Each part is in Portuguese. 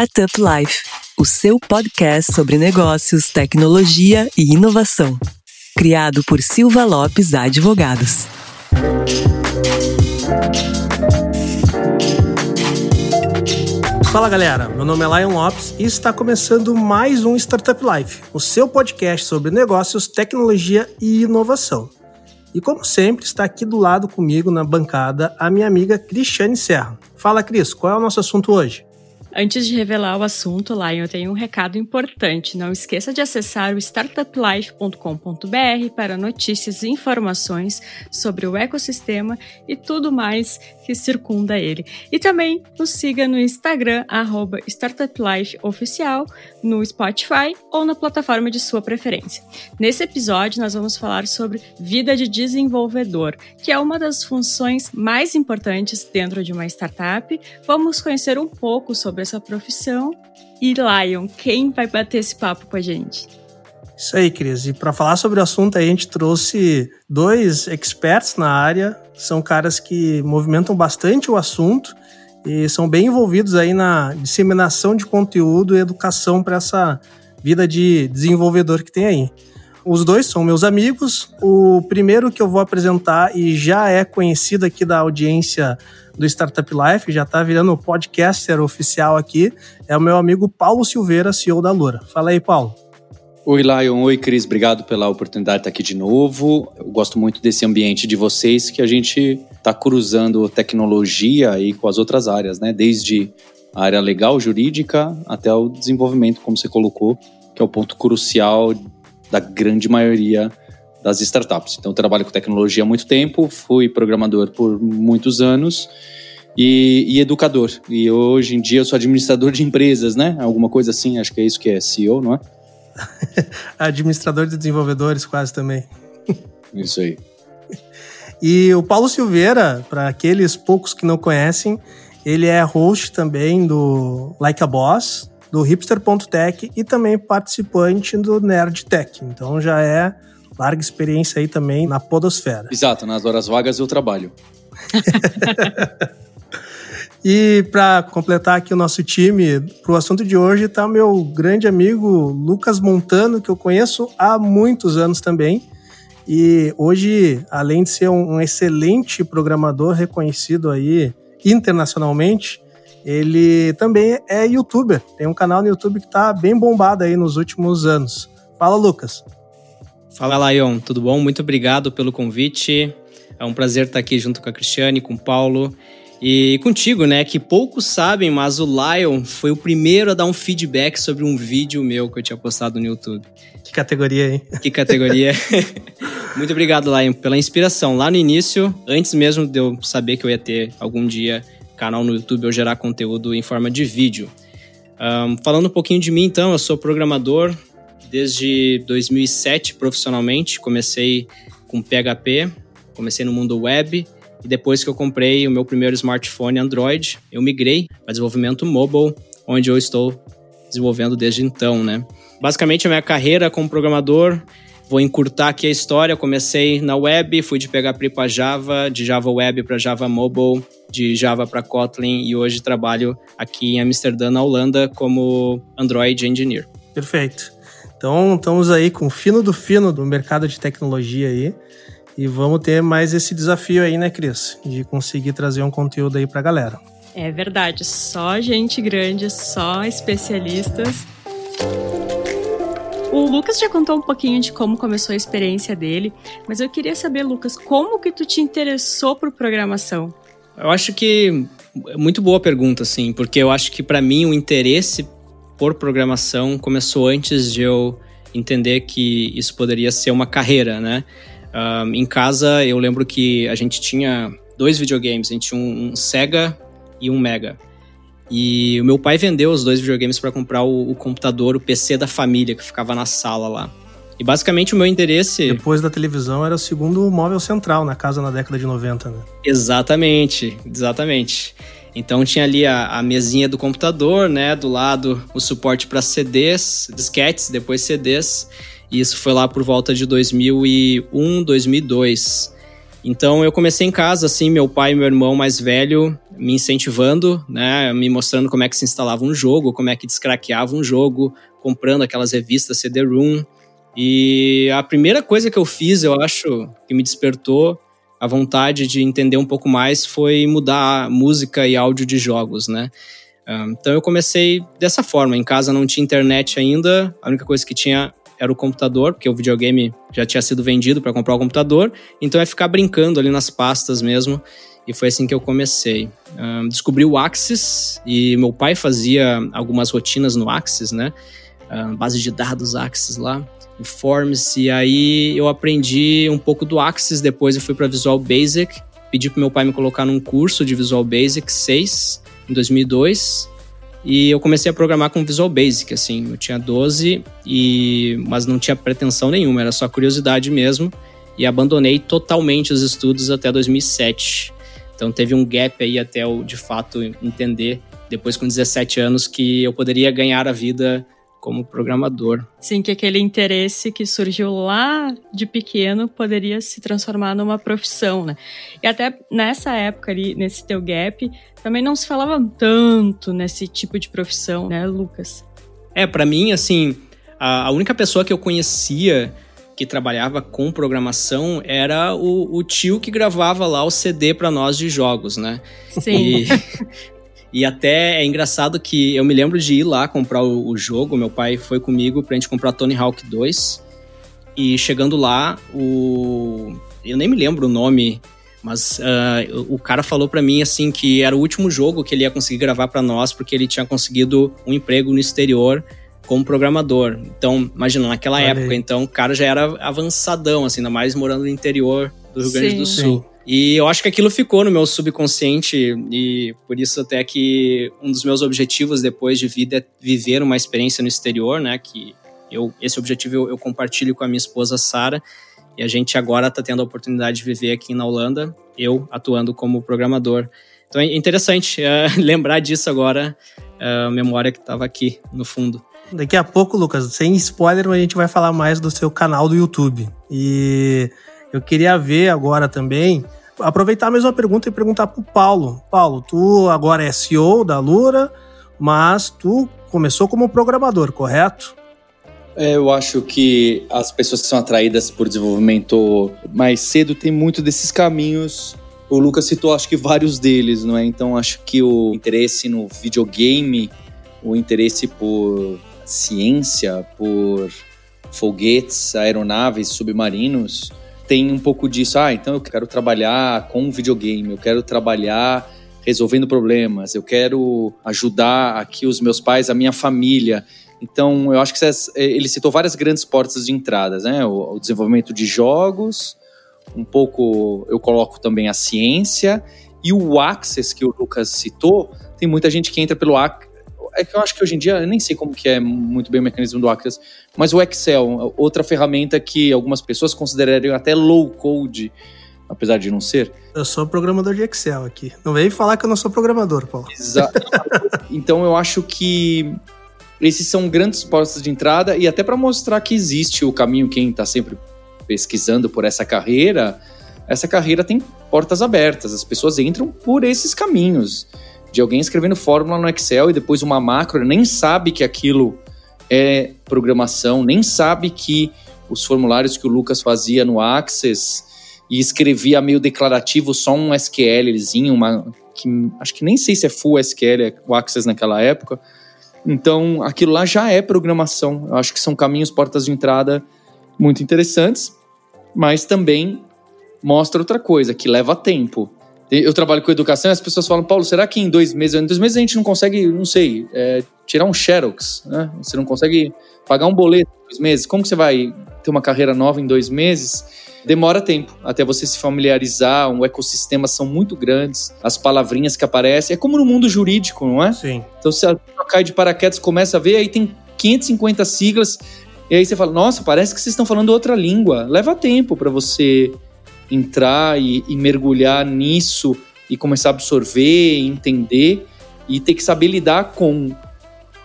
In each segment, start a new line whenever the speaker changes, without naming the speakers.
Startup Life, o seu podcast sobre negócios, tecnologia e inovação. Criado por Silva Lopes Advogados.
Fala galera, meu nome é Lion Lopes e está começando mais um Startup Life, o seu podcast sobre negócios, tecnologia e inovação. E como sempre, está aqui do lado comigo na bancada a minha amiga Cristiane Serra. Fala Cris, qual é o nosso assunto hoje?
Antes de revelar o assunto, Lion, eu tenho um recado importante. Não esqueça de acessar o startuplife.com.br para notícias e informações sobre o ecossistema e tudo mais que circunda ele. E também nos siga no Instagram, StartupLifeOficial, no Spotify ou na plataforma de sua preferência. Nesse episódio, nós vamos falar sobre vida de desenvolvedor, que é uma das funções mais importantes dentro de uma startup. Vamos conhecer um pouco sobre sobre essa profissão. E Lion, quem vai bater esse papo com a gente?
Isso aí, Cris. E para falar sobre o assunto, a gente trouxe dois experts na área. São caras que movimentam bastante o assunto e são bem envolvidos aí na disseminação de conteúdo e educação para essa vida de desenvolvedor que tem aí. Os dois são meus amigos. O primeiro que eu vou apresentar e já é conhecido aqui da audiência do Startup Life, já está virando podcaster oficial aqui, é o meu amigo Paulo Silveira, CEO da Lura. Fala aí, Paulo.
Oi, Lion. Oi, Cris. Obrigado pela oportunidade de estar aqui de novo. Eu gosto muito desse ambiente de vocês que a gente está cruzando tecnologia aí com as outras áreas, né? Desde a área legal, jurídica, até o desenvolvimento, como você colocou, que é o ponto crucial da grande maioria das startups. Então, trabalho com tecnologia há muito tempo, fui programador por muitos anos e, e, educador. E hoje em dia eu sou administrador de empresas, né? Alguma coisa assim, acho que é isso que é CEO, não é?
administrador de desenvolvedores, quase também.
Isso aí.
E o Paulo Silveira, para aqueles poucos que não conhecem, ele é host também do Like a Boss, do hipster.tech e também participante do Nerd Tech. Então já é larga experiência aí também na podosfera.
Exato, nas horas vagas eu trabalho.
e para completar aqui o nosso time, para o assunto de hoje está meu grande amigo Lucas Montano, que eu conheço há muitos anos também. E hoje, além de ser um excelente programador reconhecido aí internacionalmente, ele também é youtuber. Tem um canal no YouTube que está bem bombado aí nos últimos anos. Fala, Lucas.
Fala, Lion. Tudo bom? Muito obrigado pelo convite. É um prazer estar aqui junto com a Cristiane, com o Paulo e contigo, né? Que poucos sabem, mas o Lion foi o primeiro a dar um feedback sobre um vídeo meu que eu tinha postado no YouTube.
Que categoria, hein?
Que categoria. Muito obrigado, Lion, pela inspiração. Lá no início, antes mesmo de eu saber que eu ia ter algum dia canal no YouTube ou gerar conteúdo em forma de vídeo. Um, falando um pouquinho de mim, então, eu sou programador desde 2007 profissionalmente. Comecei com PHP, comecei no mundo web e depois que eu comprei o meu primeiro smartphone Android, eu migrei para desenvolvimento mobile, onde eu estou desenvolvendo desde então, né? Basicamente, a minha carreira como programador, vou encurtar aqui a história. Comecei na web, fui de PHP para Java, de Java Web para Java Mobile, de Java para Kotlin e hoje trabalho aqui em Amsterdã, na Holanda, como Android Engineer.
Perfeito. Então, estamos aí com o fino do fino do mercado de tecnologia aí. E vamos ter mais esse desafio aí, né, Cris? De conseguir trazer um conteúdo aí pra galera.
É verdade, só gente grande, só especialistas. O Lucas já contou um pouquinho de como começou a experiência dele, mas eu queria saber, Lucas, como que tu te interessou por programação?
Eu acho que é muito boa pergunta, assim, porque eu acho que para mim o interesse por programação começou antes de eu entender que isso poderia ser uma carreira, né? Um, em casa eu lembro que a gente tinha dois videogames, a gente tinha um, um Sega e um Mega. E o meu pai vendeu os dois videogames para comprar o, o, computador, o PC da família que ficava na sala lá. E basicamente o meu interesse.
Depois da televisão era o segundo móvel central na casa na década de 90, né?
Exatamente, exatamente. Então tinha ali a, a mesinha do computador, né? Do lado o suporte para CDs, disquetes, depois CDs. E isso foi lá por volta de 2001, 2002. Então eu comecei em casa, assim, meu pai e meu irmão mais velho me incentivando, né, me mostrando como é que se instalava um jogo, como é que descraqueava um jogo, comprando aquelas revistas CD-ROOM. E a primeira coisa que eu fiz, eu acho, que me despertou a vontade de entender um pouco mais foi mudar música e áudio de jogos, né? Então eu comecei dessa forma. Em casa não tinha internet ainda, a única coisa que tinha era o computador, porque o videogame já tinha sido vendido para comprar o computador. Então é ficar brincando ali nas pastas mesmo. E foi assim que eu comecei. descobri o Axis e meu pai fazia algumas rotinas no Axis, né? base de dados Axis lá o Forms, e aí eu aprendi um pouco do Axis, depois eu fui para Visual Basic, pedi pro meu pai me colocar num curso de Visual Basic 6 em 2002, e eu comecei a programar com Visual Basic, assim, eu tinha 12 e mas não tinha pretensão nenhuma, era só curiosidade mesmo, e abandonei totalmente os estudos até 2007. Então teve um gap aí até eu de fato entender depois com 17 anos que eu poderia ganhar a vida como programador.
Sim, que aquele interesse que surgiu lá de pequeno poderia se transformar numa profissão, né? E até nessa época ali, nesse teu gap, também não se falava tanto nesse tipo de profissão, né, Lucas?
É, para mim, assim, a, a, única pessoa que eu conhecia que trabalhava com programação era o, o tio que gravava lá o CD para nós de jogos, né?
Sim. E,
E até é engraçado que eu me lembro de ir lá comprar o, o jogo, meu pai foi comigo pra gente comprar Tony Hawk 2. E chegando lá, o. Eu nem me lembro o nome, mas uh, o cara falou para mim assim que era o último jogo que ele ia conseguir gravar para nós, porque ele tinha conseguido um emprego no exterior como programador. Então, imagina, naquela Olha época, aí. então o cara já era avançadão, assim, ainda mais morando no interior do Rio Grande Sim. do Sul. Sim. E eu acho que aquilo ficou no meu subconsciente e por isso até que um dos meus objetivos depois de vida é viver uma experiência no exterior, né? Que eu esse objetivo eu, eu compartilho com a minha esposa Sara e a gente agora está tendo a oportunidade de viver aqui na Holanda, eu atuando como programador. Então é interessante uh, lembrar disso agora, uh, a memória que estava aqui no fundo.
Daqui a pouco, Lucas, sem spoiler, a gente vai falar mais do seu canal do YouTube. E eu queria ver agora também, aproveitar a mesma pergunta e perguntar para o Paulo. Paulo, tu agora é CEO da Lura, mas tu começou como programador, correto?
É, eu acho que as pessoas que são atraídas por desenvolvimento mais cedo têm muito desses caminhos. O Lucas citou, acho que vários deles, não é? Então, acho que o interesse no videogame, o interesse por ciência, por foguetes, aeronaves, submarinos, tem um pouco disso. Ah, então eu quero trabalhar com videogame, eu quero trabalhar resolvendo problemas, eu quero ajudar aqui os meus pais, a minha família. Então, eu acho que ele citou várias grandes portas de entradas, né? O, o desenvolvimento de jogos, um pouco eu coloco também a ciência e o Access que o Lucas citou. Tem muita gente que entra pelo Access é que eu acho que hoje em dia, eu nem sei como que é muito bem o mecanismo do Access, mas o Excel, outra ferramenta que algumas pessoas considerariam até low code, apesar de não ser.
Eu sou programador de Excel aqui. Não veio falar que eu não sou programador, Paulo.
Exato. então eu acho que esses são grandes portas de entrada e até para mostrar que existe o caminho, quem está sempre pesquisando por essa carreira, essa carreira tem portas abertas, as pessoas entram por esses caminhos de alguém escrevendo fórmula no Excel e depois uma macro, nem sabe que aquilo é programação, nem sabe que os formulários que o Lucas fazia no Access e escrevia meio declarativo só um SQLzinho, uma que acho que nem sei se é full SQL o Access naquela época. Então, aquilo lá já é programação. Eu acho que são caminhos, portas de entrada muito interessantes, mas também mostra outra coisa, que leva tempo eu trabalho com educação e as pessoas falam, Paulo, será que em dois meses, em dois meses a gente não consegue, não sei, é, tirar um Xerox, né? Você não consegue pagar um boleto em dois meses? Como você vai ter uma carreira nova em dois meses? Demora tempo até você se familiarizar, um ecossistema são muito grandes, as palavrinhas que aparecem, é como no mundo jurídico, não é?
Sim.
Então você cai de paraquedas, começa a ver, aí tem 550 siglas, e aí você fala, nossa, parece que vocês estão falando outra língua. Leva tempo para você entrar e, e mergulhar nisso e começar a absorver, entender e ter que saber lidar com.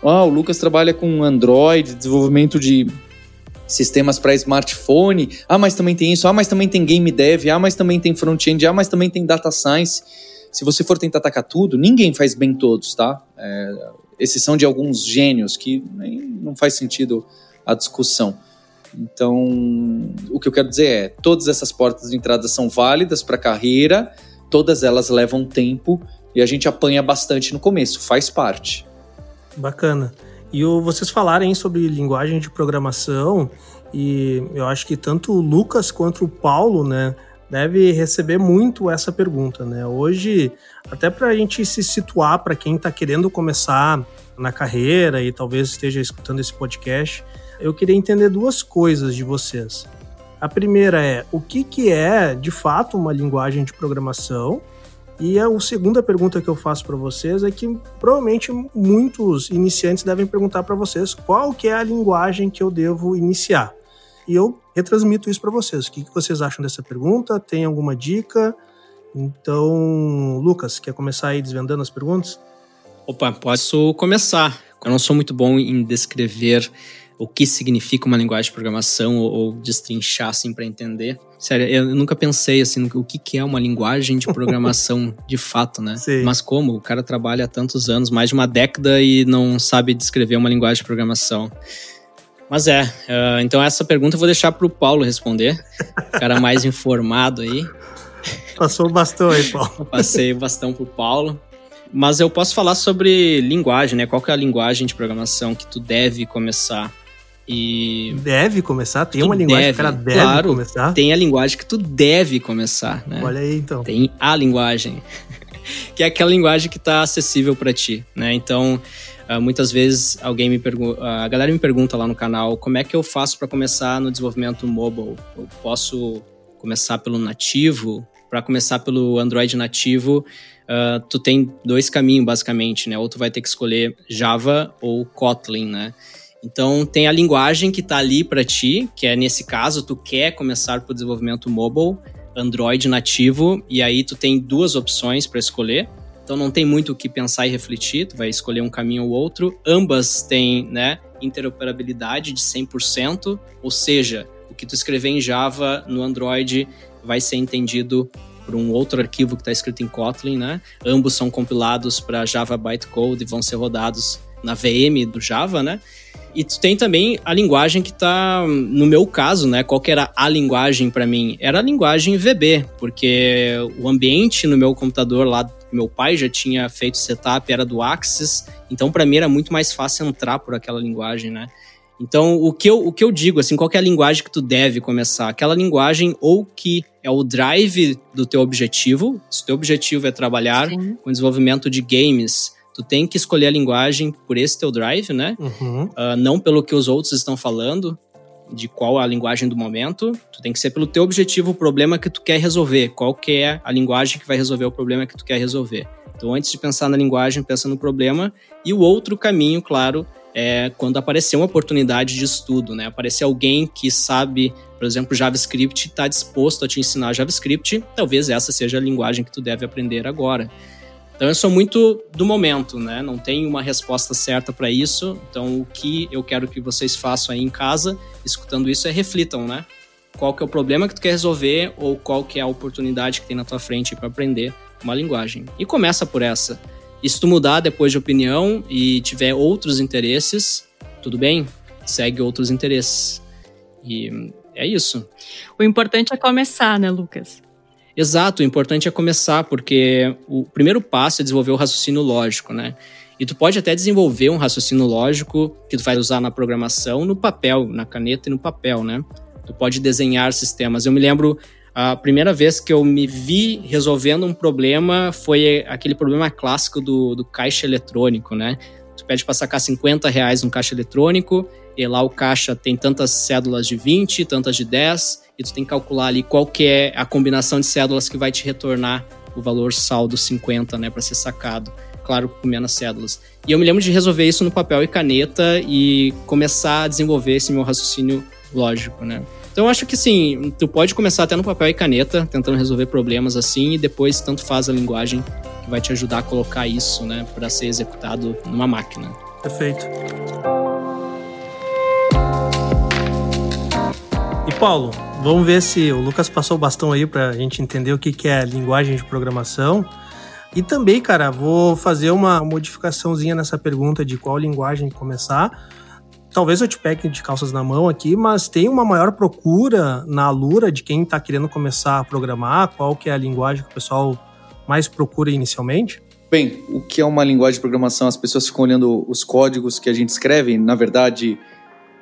Ah, o Lucas trabalha com Android, desenvolvimento de sistemas para smartphone. Ah, mas também tem isso. Ah, mas também tem game dev. Ah, mas também tem front-end. Ah, mas também tem data science. se você for tentar atacar tudo, ninguém faz bem todos, tá? É, exceção de alguns gênios que nem, não faz sentido a discussão. Então, o que eu quero dizer é, todas essas portas de entrada são válidas para a carreira, todas elas levam tempo e a gente apanha bastante no começo, faz parte.
Bacana. E o, vocês falarem sobre linguagem de programação, e eu acho que tanto o Lucas quanto o Paulo, né, deve receber muito essa pergunta, né? Hoje, até para a gente se situar para quem está querendo começar na carreira e talvez esteja escutando esse podcast, eu queria entender duas coisas de vocês. A primeira é o que, que é de fato uma linguagem de programação e a segunda pergunta que eu faço para vocês é que provavelmente muitos iniciantes devem perguntar para vocês qual que é a linguagem que eu devo iniciar. E eu retransmito isso para vocês. O que, que vocês acham dessa pergunta? Tem alguma dica? Então, Lucas, quer começar aí desvendando as perguntas?
Opa, posso começar. Eu não sou muito bom em descrever o que significa uma linguagem de programação ou, ou destrinchar assim para entender. Sério, eu nunca pensei assim o que, que é uma linguagem de programação de fato, né? Sim. Mas como o cara trabalha há tantos anos, mais de uma década e não sabe descrever uma linguagem de programação. Mas é, uh, então essa pergunta eu vou deixar para o Paulo responder, o cara mais informado aí.
Passou o bastão aí, Paulo.
Passei o bastão pro Paulo. Mas eu posso falar sobre linguagem, né? Qual que é a linguagem de programação que tu deve começar? E
deve começar? Tem uma linguagem deve, que o cara deve
claro,
começar?
Tem a linguagem que tu deve começar, né?
Olha aí então.
Tem a linguagem, que é aquela linguagem que está acessível para ti, né? Então, uh, muitas vezes alguém me pergunta, uh, a galera me pergunta lá no canal, como é que eu faço para começar no desenvolvimento mobile? Eu posso começar pelo nativo? Para começar pelo Android nativo, uh, tu tem dois caminhos basicamente, né? Ou tu vai ter que escolher Java ou Kotlin, né? Então tem a linguagem que está ali para ti, que é nesse caso tu quer começar por desenvolvimento mobile, Android nativo, e aí tu tem duas opções para escolher. Então não tem muito o que pensar e refletir, tu vai escolher um caminho ou outro. Ambas têm, né, interoperabilidade de 100%, ou seja, o que tu escrever em Java no Android vai ser entendido por um outro arquivo que está escrito em Kotlin, né? Ambos são compilados para Java Bytecode e vão ser rodados na VM do Java, né? E tu tem também a linguagem que tá, no meu caso, né? Qual que era a linguagem para mim? Era a linguagem VB, porque o ambiente no meu computador lá, meu pai já tinha feito setup, era do Axis, então para mim era muito mais fácil entrar por aquela linguagem, né? Então, o que, eu, o que eu digo, assim, qual é a linguagem que tu deve começar? Aquela linguagem ou que é o drive do teu objetivo, se o teu objetivo é trabalhar Sim. com desenvolvimento de games, tu tem que escolher a linguagem por esse teu drive, né? Uhum. Uh, não pelo que os outros estão falando, de qual a linguagem do momento. Tu tem que ser pelo teu objetivo, o problema que tu quer resolver. Qual que é a linguagem que vai resolver o problema que tu quer resolver. Então, antes de pensar na linguagem, pensa no problema. E o outro caminho, claro, é quando aparecer uma oportunidade de estudo, né? Aparecer alguém que sabe, por exemplo, JavaScript, está disposto a te ensinar JavaScript, talvez essa seja a linguagem que tu deve aprender agora. Então eu sou muito do momento, né? Não tem uma resposta certa para isso. Então o que eu quero que vocês façam aí em casa, escutando isso, é reflitam, né? Qual que é o problema que tu quer resolver ou qual que é a oportunidade que tem na tua frente para aprender uma linguagem. E começa por essa. E se tu mudar depois de opinião e tiver outros interesses, tudo bem? Segue outros interesses. E é isso.
O importante é começar, né, Lucas?
Exato, o importante é começar, porque o primeiro passo é desenvolver o raciocínio lógico, né? E tu pode até desenvolver um raciocínio lógico que tu vai usar na programação, no papel, na caneta e no papel, né? Tu pode desenhar sistemas. Eu me lembro a primeira vez que eu me vi resolvendo um problema foi aquele problema clássico do, do caixa eletrônico, né? Tu pede para sacar 50 reais no caixa eletrônico, e lá o caixa tem tantas cédulas de 20, tantas de 10, e tu tem que calcular ali qual que é a combinação de cédulas que vai te retornar o valor saldo 50, né, para ser sacado. Claro, com menos cédulas. E eu me lembro de resolver isso no papel e caneta e começar a desenvolver esse meu raciocínio lógico, né? Então eu acho que sim, tu pode começar até no papel e caneta, tentando resolver problemas assim, e depois tanto faz a linguagem que vai te ajudar a colocar isso, né, para ser executado numa máquina.
Perfeito. E Paulo, vamos ver se o Lucas passou o bastão aí para a gente entender o que, que é linguagem de programação. E também, cara, vou fazer uma modificaçãozinha nessa pergunta de qual linguagem começar. Talvez eu te pegue de calças na mão aqui, mas tem uma maior procura na Alura de quem está querendo começar a programar? Qual que é a linguagem que o pessoal mais procura inicialmente?
Bem, o que é uma linguagem de programação? As pessoas ficam olhando os códigos que a gente escreve. Na verdade,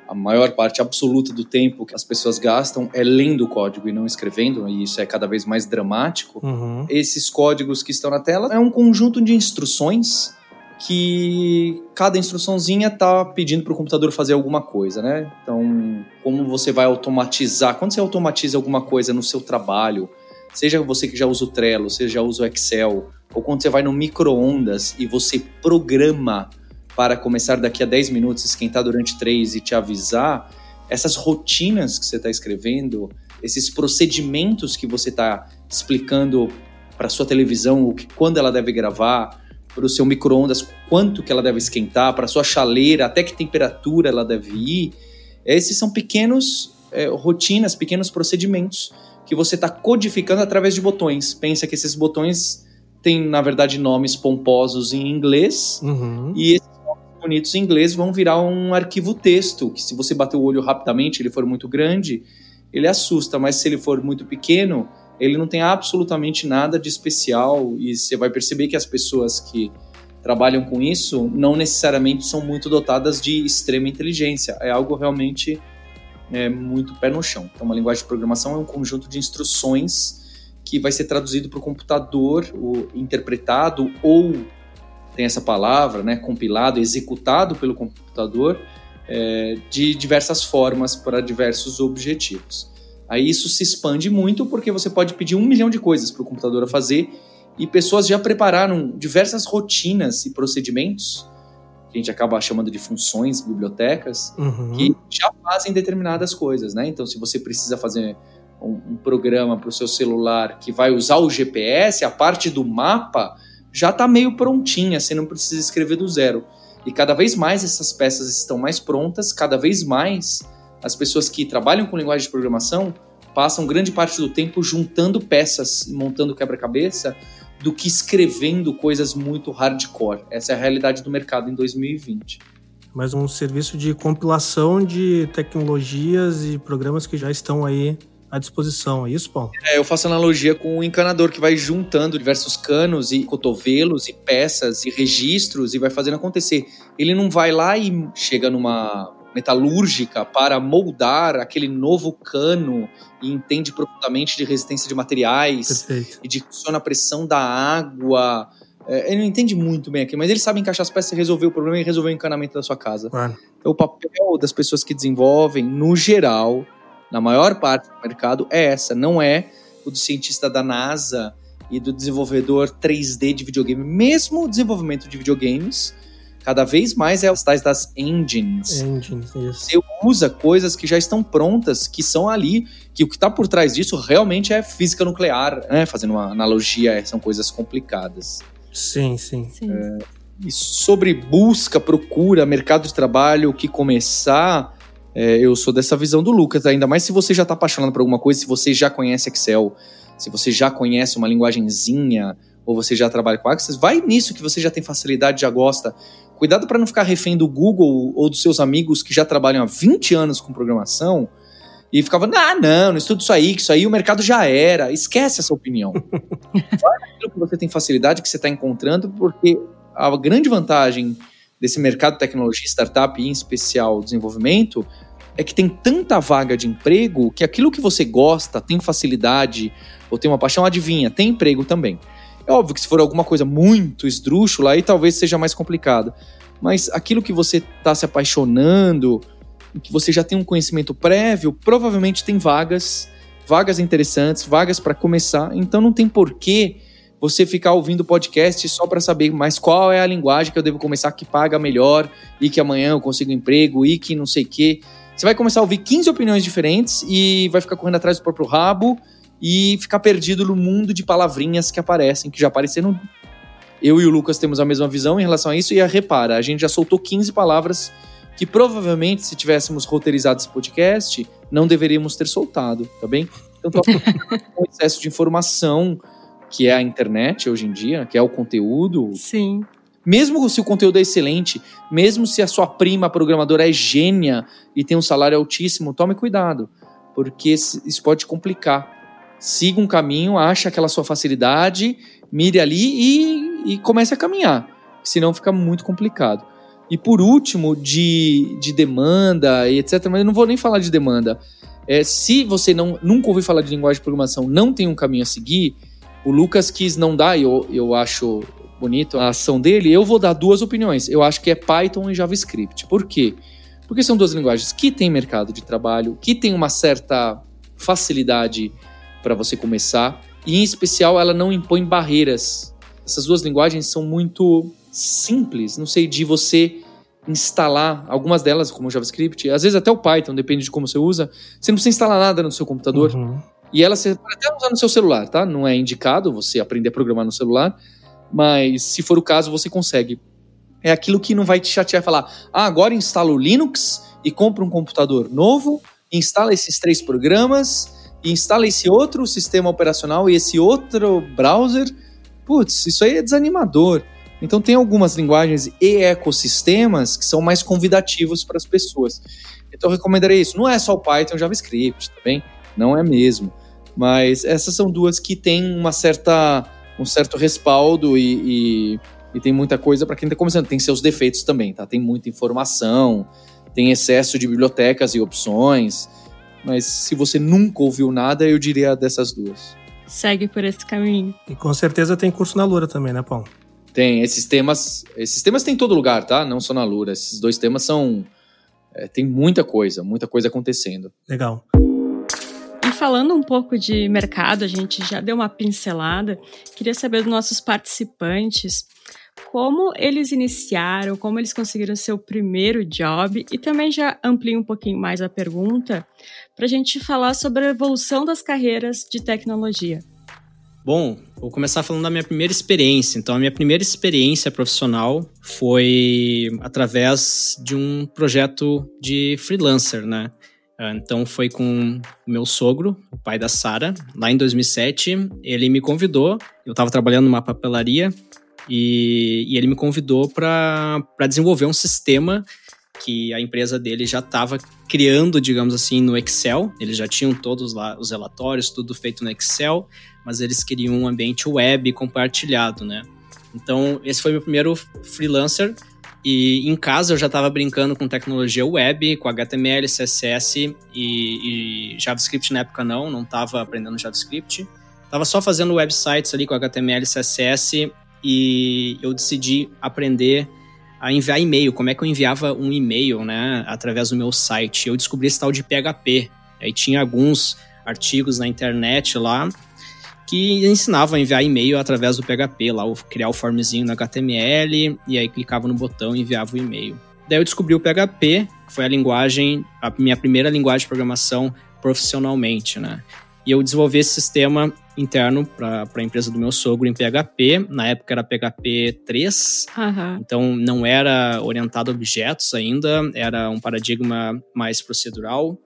a maior parte absoluta do tempo que as pessoas gastam é lendo o código e não escrevendo, e isso é cada vez mais dramático.
Uhum.
Esses códigos que estão na tela é um conjunto de instruções que cada instruçãozinha está pedindo para o computador fazer alguma coisa, né? Então, como você vai automatizar? Quando você automatiza alguma coisa no seu trabalho, seja você que já usa o Trello, seja usa o Excel, ou quando você vai no micro-ondas e você programa para começar daqui a 10 minutos, esquentar durante 3 e te avisar, essas rotinas que você está escrevendo, esses procedimentos que você está explicando para sua televisão, o que, quando ela deve gravar, para o seu micro-ondas, quanto que ela deve esquentar, para a sua chaleira, até que temperatura ela deve ir, esses são pequenos é, rotinas, pequenos procedimentos que você está codificando através de botões. Pensa que esses botões têm, na verdade, nomes pomposos em inglês,
Uhum.
e esses nomes bonitos em inglês vão virar um arquivo texto, que se você bater o olho rapidamente, ele for muito grande, ele assusta, mas se ele for muito pequeno, ele não tem absolutamente nada de especial, e você vai perceber que as pessoas que trabalham com isso não necessariamente são muito dotadas de extrema inteligência, é algo realmente é, muito pé no chão. Então, uma linguagem de programação é um conjunto de instruções que vai ser traduzido para o computador, interpretado ou tem essa palavra, né, compilado, executado pelo computador é, de diversas formas para diversos objetivos. Aí isso se expande muito porque você pode pedir um milhão de coisas para o computador fazer e pessoas já prepararam diversas rotinas e procedimentos que a gente acaba chamando de funções, bibliotecas,
Uhum.
que já fazem determinadas coisas, né? Então, se você precisa fazer um, um programa para o seu celular que vai usar o GPS, a parte do mapa já está meio prontinha, você não precisa escrever do zero. E cada vez mais essas peças estão mais prontas, cada vez mais as pessoas que trabalham com linguagem de programação passam grande parte do tempo juntando peças e montando quebra-cabeça do que escrevendo coisas muito hardcore. Essa é a realidade do mercado em 2020.
Mais um serviço de compilação de tecnologias e programas que já estão aí à disposição. É isso, Paulo?
É, eu faço analogia com o encanador que vai juntando diversos canos e cotovelos e peças e registros e vai fazendo acontecer. Ele não vai lá e chega numa metalúrgica para moldar aquele novo cano e entende profundamente de resistência de materiais
Perfeito.
e de que funciona a pressão da água. É, ele não entende muito bem aqui, mas ele sabe encaixar as peças e resolver o problema e resolver o encanamento da sua casa.
Claro.
Então, o papel das pessoas que desenvolvem, no geral, na maior parte do mercado, é essa. Não é o do cientista da NASA e do desenvolvedor 3D de videogame. Mesmo o desenvolvimento de videogames, cada vez mais é os tais das engines.
Engines, isso.
Você usa coisas que já estão prontas, que são ali, que o que está por trás disso realmente é física nuclear, né? Fazendo uma analogia, são coisas complicadas.
Sim, sim.
Sim.
E sobre busca, procura, mercado de trabalho, o que começar, é, eu sou dessa visão do Lucas, ainda mais se você já está apaixonado por alguma coisa, se você já conhece Excel, se você já conhece uma linguagenzinha, ou você já trabalha com Access, vai nisso que você já tem facilidade, já gosta. Cuidado para não ficar refém do Google ou dos seus amigos que já trabalham há 20 anos com programação e ficava, ah, não, não estudo isso aí, que isso aí o mercado já era. Esquece essa opinião. Vai naquilo que você tem facilidade, que você está encontrando, porque a grande vantagem desse mercado de tecnologia, startup e em especial desenvolvimento, é que tem tanta vaga de emprego que aquilo que você gosta, tem facilidade ou tem uma paixão, adivinha, tem emprego também. É óbvio que se for alguma coisa muito esdrúxula, aí talvez seja mais complicado. Mas aquilo que você está se apaixonando, que você já tem um conhecimento prévio, provavelmente tem vagas, vagas interessantes, vagas para começar. Então não tem porquê você ficar ouvindo podcast só para saber mais qual é a linguagem que eu devo começar que paga melhor e que amanhã eu consigo emprego e que não sei o quê. Você vai começar a ouvir 15 opiniões diferentes e vai ficar correndo atrás do próprio rabo e ficar perdido no mundo de palavrinhas que aparecem, que já apareceram. Eu e o Lucas temos a mesma visão em relação a isso e a repara, a gente já soltou 15 palavras que provavelmente, se tivéssemos roteirizado esse podcast, não deveríamos ter soltado, tá bem? Então, tô um excesso de informação que é a internet hoje em dia, que é o conteúdo.
Sim.
Mesmo se o conteúdo é excelente, mesmo se a sua prima programadora é gênia e tem um salário altíssimo, tome cuidado, porque isso pode complicar. Siga um caminho, ache aquela sua facilidade, mire ali e, e comece a caminhar, senão fica muito complicado. E por último, de, de demanda e etc., mas eu não vou nem falar de demanda. É, se você não, nunca ouviu falar de linguagem de programação, não tem um caminho a seguir, o Lucas quis não dar, eu, eu acho bonito a ação dele, eu vou dar duas opiniões. Eu acho que é Python e JavaScript. Por quê? Porque são duas linguagens que têm mercado de trabalho, que têm uma certa facilidade para você começar, e em especial ela não impõe barreiras. Essas duas linguagens são muito simples, não sei, de você instalar algumas delas, como o JavaScript, às vezes até o Python, depende de como você usa, você não precisa instalar nada no seu computador. Uhum. E ela você pode até usar no seu celular, tá? Não é indicado você aprender a programar no celular, mas se for o caso, você consegue. É aquilo que não vai te chatear e falar: ah, agora instala o Linux e compra um computador novo, instala esses três programas, e instala esse outro sistema operacional e esse outro browser. Putz, isso aí é desanimador. Então tem algumas linguagens e ecossistemas que são mais convidativos para as pessoas. Então eu recomendaria isso. Não é só o Python o JavaScript, tá bem? Não é mesmo. Mas essas são duas que têm uma certa, um certo respaldo e, e, e tem muita coisa para quem está começando. Tem seus defeitos também, tá? Tem muita informação, tem excesso de bibliotecas e opções. Mas se você nunca ouviu nada, eu diria dessas duas.
Segue por esse caminho.
E com certeza tem curso na Lura também, né, Paulo?
Tem, esses temas. Esses temas tem em todo lugar, tá? Não só na Lura. Esses dois temas são. É, tem muita coisa, muita coisa acontecendo.
Legal
falando um pouco de mercado, a gente já deu uma pincelada. Queria saber dos nossos participantes como eles iniciaram, como eles conseguiram seu primeiro job e também já amplio um pouquinho mais a pergunta para a gente falar sobre a evolução das carreiras de tecnologia.
Bom, vou começar falando da minha primeira experiência. Então, a minha primeira experiência profissional foi através de um projeto de freelancer, né? Ah, então foi com o meu sogro, o pai da Sara, lá em 2007. Ele me convidou, eu estava trabalhando numa papelaria e, e ele me convidou para desenvolver um sistema que a empresa dele já estava criando, digamos assim, no Excel. Eles já tinham todos lá os relatórios, tudo feito no Excel, mas eles queriam um ambiente web compartilhado, né? Então, esse foi meu primeiro freelancer e em casa eu já estava brincando com tecnologia web, com HTML, CSS e, e JavaScript na época não, não estava aprendendo JavaScript. Tava só fazendo websites ali com HTML, CSS e eu decidi aprender a enviar e-mail, como é que eu enviava um e-mail, né, através do meu site. Eu descobri esse tal de PHP. Aí tinha alguns artigos na internet lá que ensinava a enviar e-mail através do PHP, lá, criar o formzinho no HTML, e aí clicava no botão e enviava o e-mail. Daí eu descobri o PHP, que foi a linguagem, a minha primeira linguagem de programação profissionalmente, né? E eu desenvolvi esse sistema interno para a empresa do meu sogro em PHP. Na época era PHP 3, uhum. então não era orientado a objetos ainda, era um paradigma mais procedural.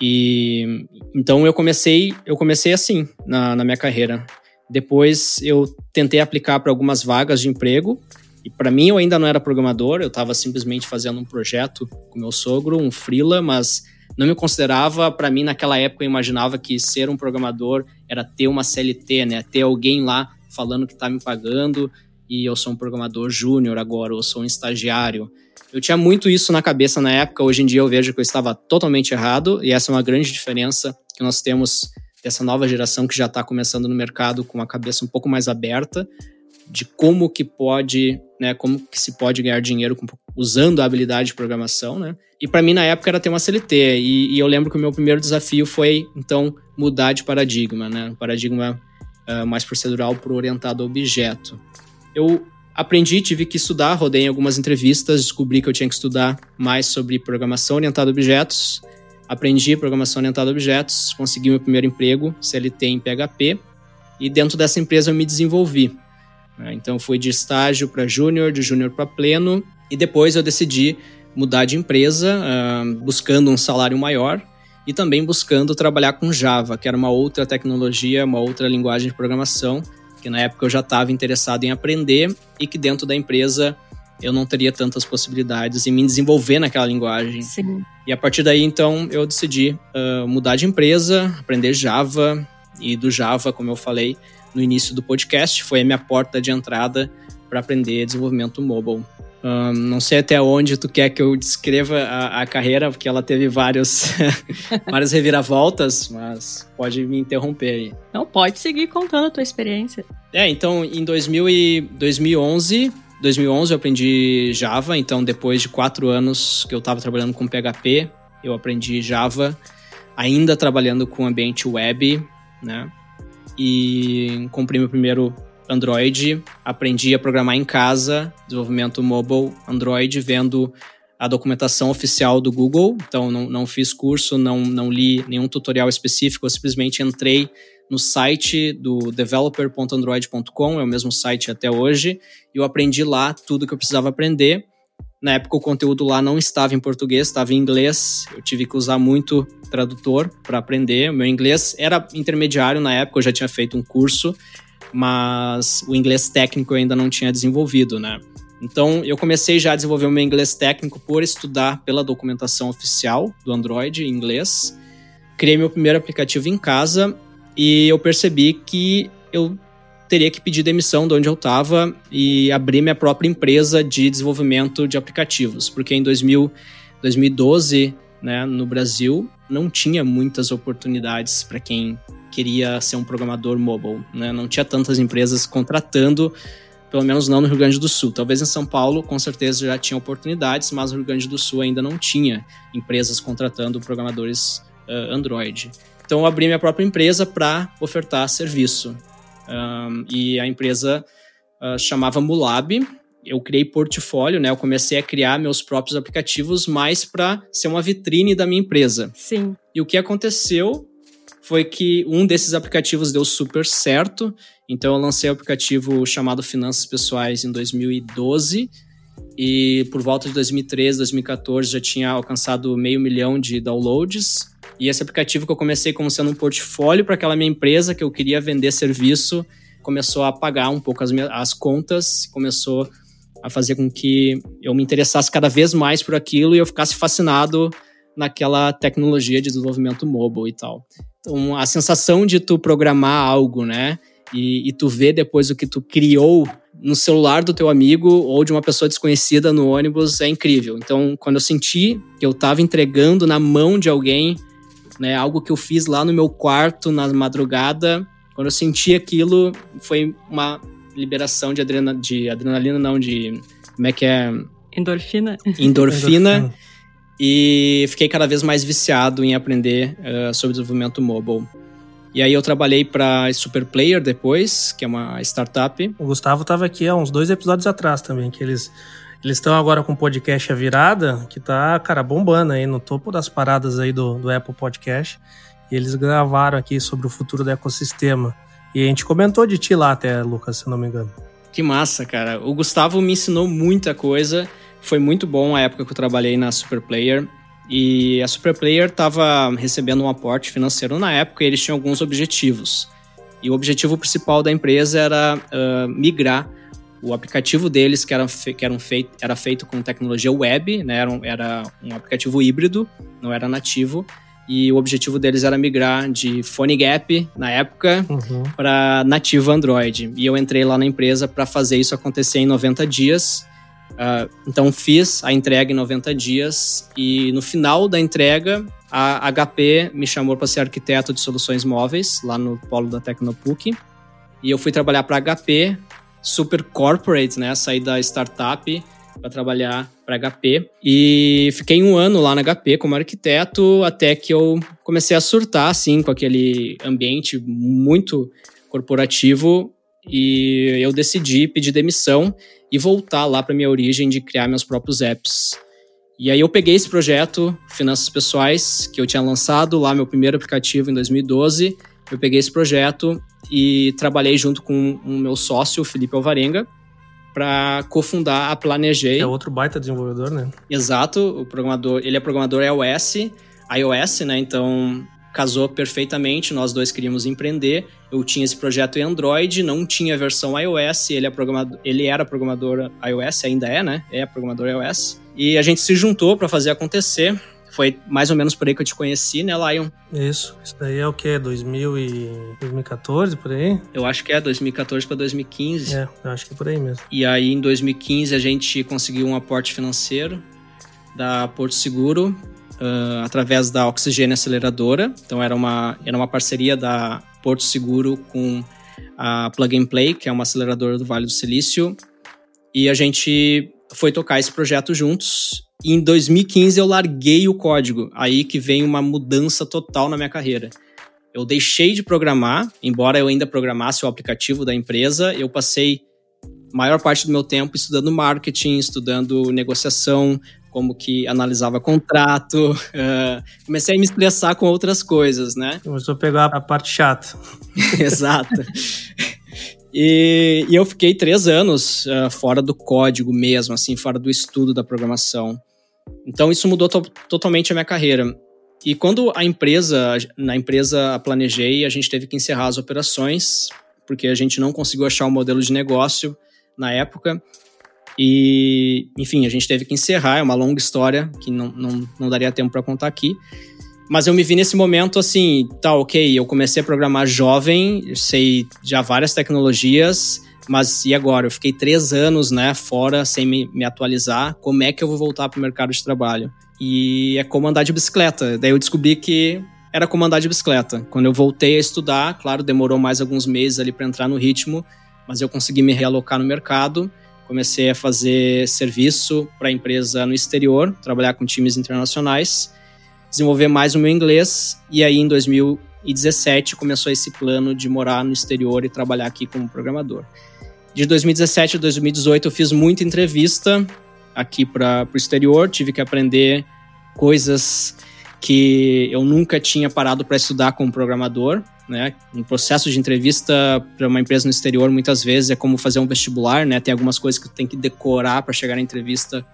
E então eu comecei, eu comecei assim na, na minha carreira. Depois eu tentei aplicar para algumas vagas de emprego. E para mim eu ainda não era programador, eu estava simplesmente fazendo um projeto com meu sogro, um freela, mas não me considerava, para mim naquela época eu imaginava que ser um programador era ter uma CLT, né? Ter alguém lá falando que está me pagando e eu sou um programador júnior agora, ou sou um estagiário. Eu tinha muito isso na cabeça na época, hoje em dia eu vejo que eu estava totalmente errado, e essa é uma grande diferença que nós temos dessa nova geração que já está começando no mercado com a cabeça um pouco mais aberta de como que pode, né, como que se pode ganhar dinheiro com, usando a habilidade de programação, né? E para mim na época era ter uma CLT e, e, eu lembro que o meu primeiro desafio foi então mudar de paradigma, né? Paradigma uh, mais procedural para orientado a objeto. Eu Aprendi, tive que estudar, rodei em algumas entrevistas, descobri que eu tinha que estudar mais sobre programação orientada a objetos. Aprendi programação orientada a objetos, consegui meu primeiro emprego, CLT em PHP, e dentro dessa empresa eu me desenvolvi. Né? Então fui de estágio para júnior, de júnior para pleno, e depois eu decidi mudar de empresa, uh, buscando um salário maior e também buscando trabalhar com Java, que era uma outra tecnologia, uma outra linguagem de programação que na época eu já estava interessado em aprender e que dentro da empresa eu não teria tantas possibilidades em me desenvolver naquela linguagem.
Sim.
E a partir daí, então, eu decidi uh, mudar de empresa, aprender Java, e do Java, como eu falei no início do podcast, foi a minha porta de entrada para aprender desenvolvimento mobile. Um, não sei até onde tu quer que eu descreva a, a carreira, porque ela teve vários, várias reviravoltas, mas pode me interromper aí.
Não, pode seguir contando a tua experiência.
É, então em 2000 e 2011 2011 eu aprendi Java, então depois de quatro anos que eu estava trabalhando com PHP, eu aprendi Java, ainda trabalhando com ambiente web, né? E comprei meu primeiro Android, aprendi a programar em casa, desenvolvimento mobile Android, vendo a documentação oficial do Google. Então, não, não fiz curso, não, não li nenhum tutorial específico, eu simplesmente entrei no site do developer.android.com, é o mesmo site até hoje, e eu aprendi lá tudo que eu precisava aprender. Na época o conteúdo lá não estava em português, estava em inglês. Eu tive que usar muito tradutor para aprender. O meu inglês era intermediário na época, eu já tinha feito um curso, mas o inglês técnico eu ainda não tinha desenvolvido, né? Então, eu comecei já a desenvolver o meu inglês técnico por estudar pela documentação oficial do Android em inglês. Criei meu primeiro aplicativo em casa e eu percebi que eu teria que pedir demissão de onde eu estava e abrir minha própria empresa de desenvolvimento de aplicativos, porque em 2000, 2012, né, no Brasil, não tinha muitas oportunidades para quem queria ser um programador mobile, né? Não tinha tantas empresas contratando, pelo menos não no Rio Grande do Sul. Talvez em São Paulo, com certeza já tinha oportunidades, mas no Rio Grande do Sul ainda não tinha empresas contratando programadores uh, Android. Então eu abri minha própria empresa para ofertar serviço. Um, e a empresa uh, chamava Mulab. Eu criei portfólio, né? Eu comecei a criar meus próprios aplicativos mais para ser uma vitrine da minha empresa.
Sim.
E o que aconteceu foi que um desses aplicativos deu super certo. Então eu lancei o um aplicativo chamado Finanças Pessoais em 2012 e por volta de 2013, 2014 já tinha alcançado meio milhão de downloads. E esse aplicativo que eu comecei como sendo um portfólio para aquela minha empresa que eu queria vender serviço, começou a pagar um pouco as, minhas, as contas, começou a fazer com que eu me interessasse cada vez mais por aquilo e eu ficasse fascinado naquela tecnologia de desenvolvimento mobile e tal. Então, a sensação de tu programar algo, né? E, e tu ver depois o que tu criou no celular do teu amigo ou de uma pessoa desconhecida no ônibus é incrível. Então, quando eu senti que eu estava entregando na mão de alguém né? Algo que eu fiz lá no meu quarto na madrugada. Quando eu senti aquilo, foi uma liberação de, adrena, de adrenalina, não, de. Como é que é?
Endorfina.
Endorfina. e fiquei cada vez mais viciado em aprender uh, sobre desenvolvimento mobile. E aí eu trabalhei para Super Player depois, que é uma startup.
O Gustavo estava aqui há uns dois episódios atrás também, que eles eles estão agora com o podcast A Virada, que tá, cara, bombando aí no topo das paradas aí do, do Apple Podcast. E eles gravaram aqui sobre o futuro do ecossistema. E a gente comentou de ti lá até, Lucas, se não me engano.
Que massa, cara. O Gustavo me ensinou muita coisa. Foi muito bom a época que eu trabalhei na Super Player. E a Super Player estava recebendo um aporte financeiro na época e eles tinham alguns objetivos. E o objetivo principal da empresa era uh, migrar o aplicativo deles, que era, que era, feito, era feito com tecnologia web, né? era, um, era um aplicativo híbrido, não era nativo. E o objetivo deles era migrar de PhoneGap, na época, uhum. para nativo Android. E eu entrei lá na empresa para fazer isso acontecer em 90 dias. Uh, então fiz a entrega em 90 dias e no final da entrega a HP me chamou para ser arquiteto de soluções móveis lá no polo da Tecnopuc e eu fui trabalhar para HP super corporate, né? Saí da startup para trabalhar para HP e fiquei um ano lá na HP como arquiteto até que eu comecei a surtar assim com aquele ambiente muito corporativo e eu decidi pedir demissão e voltar lá para minha origem de criar meus próprios apps. E aí eu peguei esse projeto Finanças Pessoais que eu tinha lançado lá meu primeiro aplicativo em 2012 eu peguei esse projeto e trabalhei junto com o meu sócio, Felipe Alvarenga, para cofundar a Planejei.
É outro baita desenvolvedor, né?
Exato, o programador, ele é programador iOS, iOS, né? Então casou perfeitamente, nós dois queríamos empreender. Eu tinha esse projeto em Android, não tinha versão iOS, ele, é programador, ele era programador iOS, ainda é, né? É programador iOS. E a gente se juntou para fazer acontecer. Foi mais ou menos por aí que eu te conheci, né, Lion?
Isso. Isso daí é o quê? 2000 e 2014, por aí?
Eu acho que é 2014 para 2015.
É, eu acho que é por aí mesmo.
E aí, em 2015, a gente conseguiu um aporte financeiro da Porto Seguro uh, através da Oxigênio Aceleradora. Então, era uma, era uma parceria da Porto Seguro com a Plug and Play, que é uma aceleradora do Vale do Silício. E a gente foi tocar esse projeto juntos. E em 2015 eu larguei o código. Aí que vem uma mudança total na minha carreira. Eu deixei de programar, embora eu ainda programasse o aplicativo da empresa, eu passei maior parte do meu tempo estudando marketing, estudando negociação, como que analisava contrato, uh, comecei a me estressar com outras coisas, né?
Começou a pegar a parte chata.
Exato. E, e, eu fiquei três anos uh, fora do código mesmo, assim, fora do estudo da programação. Então isso mudou to totalmente a minha carreira. E quando a empresa, na empresa planejei, a gente teve que encerrar as operações, porque a gente não conseguiu achar um modelo de negócio na época. E, enfim, a gente teve que encerrar, é uma longa história que não, não, não daria tempo para contar aqui. Mas eu me vi nesse momento assim, tá, ok, eu comecei a programar jovem, sei já várias tecnologias, mas e agora? Eu fiquei três anos, né, fora, sem me, me atualizar. Como é que eu vou voltar para o mercado de trabalho? E é como andar de bicicleta. Daí eu descobri que era como andar de bicicleta. Quando eu voltei a estudar, claro, demorou mais alguns meses ali para entrar no ritmo, mas eu consegui me realocar no mercado. Comecei a fazer serviço para empresa no exterior, trabalhar com times internacionais desenvolver mais o meu inglês. E aí, em 2017, começou esse plano de morar no exterior e trabalhar aqui como programador. De 2017 a 2018, eu fiz muita entrevista aqui para o exterior, tive que aprender coisas que eu nunca tinha parado para estudar como programador. Né? Um processo de entrevista para uma empresa no exterior, muitas vezes, é como fazer um vestibular, né? Tem algumas coisas que tu tem que decorar para chegar na entrevista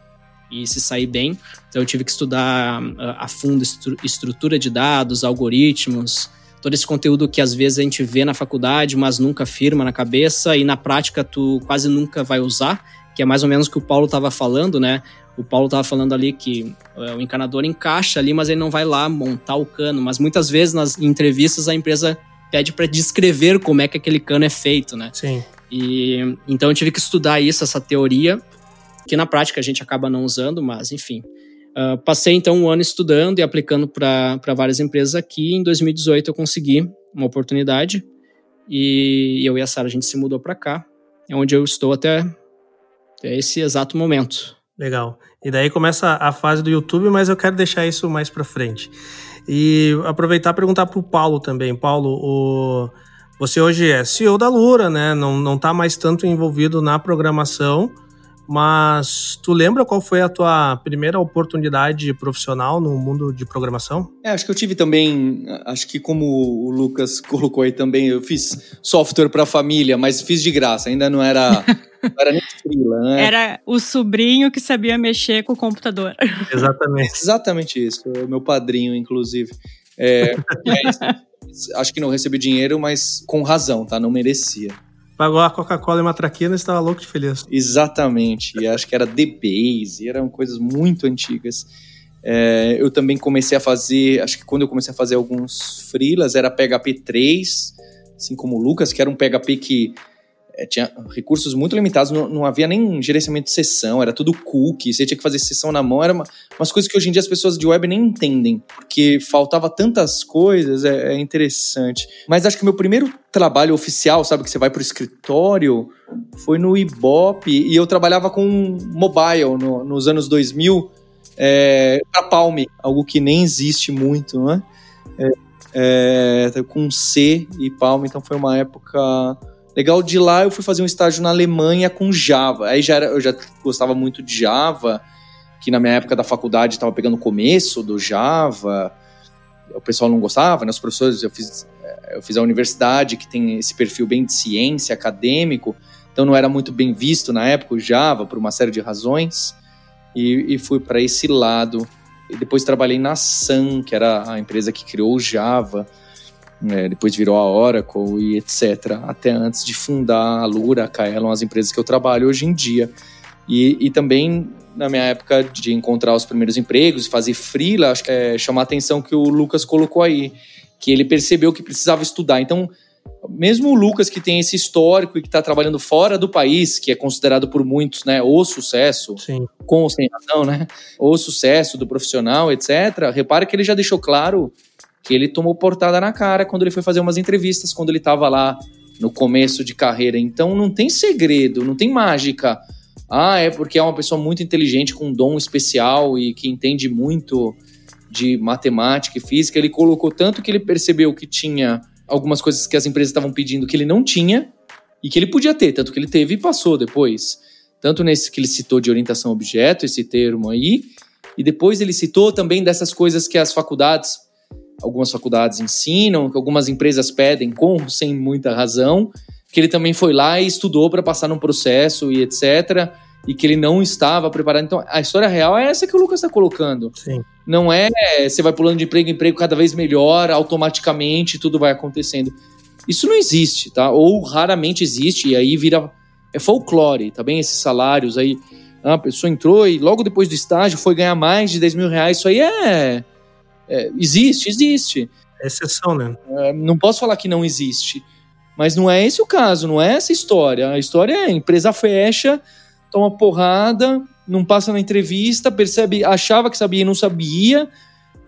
e se sair bem. Então eu tive que estudar ah, a fundo estrutura de dados, algoritmos, todo esse conteúdo que às vezes a gente vê na faculdade, mas nunca firma na cabeça e na prática tu quase nunca vai usar, que é mais ou menos o que o Paulo estava falando, né? O Paulo estava falando ali que uh, o encanador encaixa ali, mas ele não vai lá montar o cano. Mas muitas vezes nas entrevistas a empresa pede para descrever como é que aquele cano é feito, né?
Sim.
E então eu tive que estudar isso, essa teoria, que na prática a gente acaba não usando, mas enfim. Uh, passei então um ano estudando e aplicando para várias empresas aqui. Em 2018 eu consegui uma oportunidade e eu e a Sara a gente se mudou para cá, é onde eu estou até, até esse exato momento.
Legal. E daí começa a fase do YouTube, mas eu quero deixar isso mais para frente. E aproveitar e perguntar para o Paulo também. Paulo, o... você hoje é CEO da Lura, né? Não, não tá mais tanto envolvido na programação, mas tu lembra qual foi a tua primeira oportunidade profissional no mundo de programação?
É, acho que eu tive também, acho que como o Lucas colocou aí também, eu fiz software para família, mas fiz de graça, ainda não era não era nem frila, né?
Era o sobrinho que sabia mexer com o computador.
Exatamente.
Exatamente isso, meu padrinho inclusive. É, acho que não recebi dinheiro, mas com razão, tá? Não merecia
pagou a Coca-Cola e uma traquina e estava louco de feliz.
Exatamente. E acho que era The Base, eram coisas muito antigas. É, eu também comecei a fazer, acho que quando eu comecei a fazer alguns freelas, era PHP 3, assim como o Lucas, que era um PHP que é, tinha recursos muito limitados, não, não, havia nem gerenciamento de sessão, era tudo cookie, você tinha que fazer sessão na mão, era uma, umas coisas que hoje em dia as pessoas de web nem entendem, porque faltava tantas coisas, é, é interessante. Mas acho que meu primeiro trabalho oficial, sabe, que você vai pro escritório, foi no Ibope, e eu trabalhava com mobile no, nos anos 2000, é, para Palm, algo que nem existe muito, né? É, é, com C e Palm, então foi uma época Legal de lá eu fui fazer um estágio na Alemanha com Java. Aí já era, eu já gostava muito de Java, que na minha época da faculdade estava pegando o começo do Java. O pessoal não gostava, né? Os professores, eu fiz, eh, eu fiz a universidade que tem esse perfil bem de ciência, acadêmico, então não era muito bem visto na época o Java por uma série de razões. E, e fui para esse lado. depois trabalhei na Sun, que era a empresa que criou o Java, é, depois virou a Oracle e etc. Até antes de fundar a Lura, a Kaelon, as empresas que eu trabalho hoje em dia. E, e também na minha época de encontrar os primeiros empregos, fazer freela, acho que é chamar a atenção que o Lucas colocou aí, que ele percebeu que precisava estudar. Então, mesmo o Lucas que tem esse histórico e que está trabalhando fora do país, que é considerado por muitos, né, o sucesso,
Sim.
com ou sem razão, né, o sucesso do profissional, etc. Repara que ele já deixou claro ele tomou portada na cara quando ele foi fazer umas entrevistas, quando ele estava lá no começo de carreira. Então não tem segredo, não tem mágica. Ah, é porque é uma pessoa muito inteligente, com um dom especial e que entende muito de matemática e física. Ele colocou tanto que ele percebeu que tinha algumas coisas que as empresas estavam pedindo que ele não tinha e que ele podia ter, tanto que ele teve e passou depois. Tanto nesse que ele citou de orientação objeto, esse termo aí, e depois ele citou também dessas coisas que as faculdades, algumas faculdades ensinam, que algumas empresas pedem com sem muita razão, que ele também foi lá e estudou para passar num processo e etc e que ele não estava preparado. Então, a história real é essa que o Lucas está colocando.
Sim.
Não é você vai pulando de emprego em emprego cada vez melhor, automaticamente tudo vai acontecendo. Isso não existe, tá? Ou raramente existe, e aí vira. É folclore, tá bem? Esses salários aí. A pessoa entrou e logo depois do estágio foi ganhar mais de 10 mil reais. Isso aí é. É existe, existe.
É exceção, né?
É, não posso falar que não existe. Mas não é esse o caso, não é essa história. A história é a empresa fecha, toma porrada, não passa na entrevista, percebe, achava que sabia e não sabia,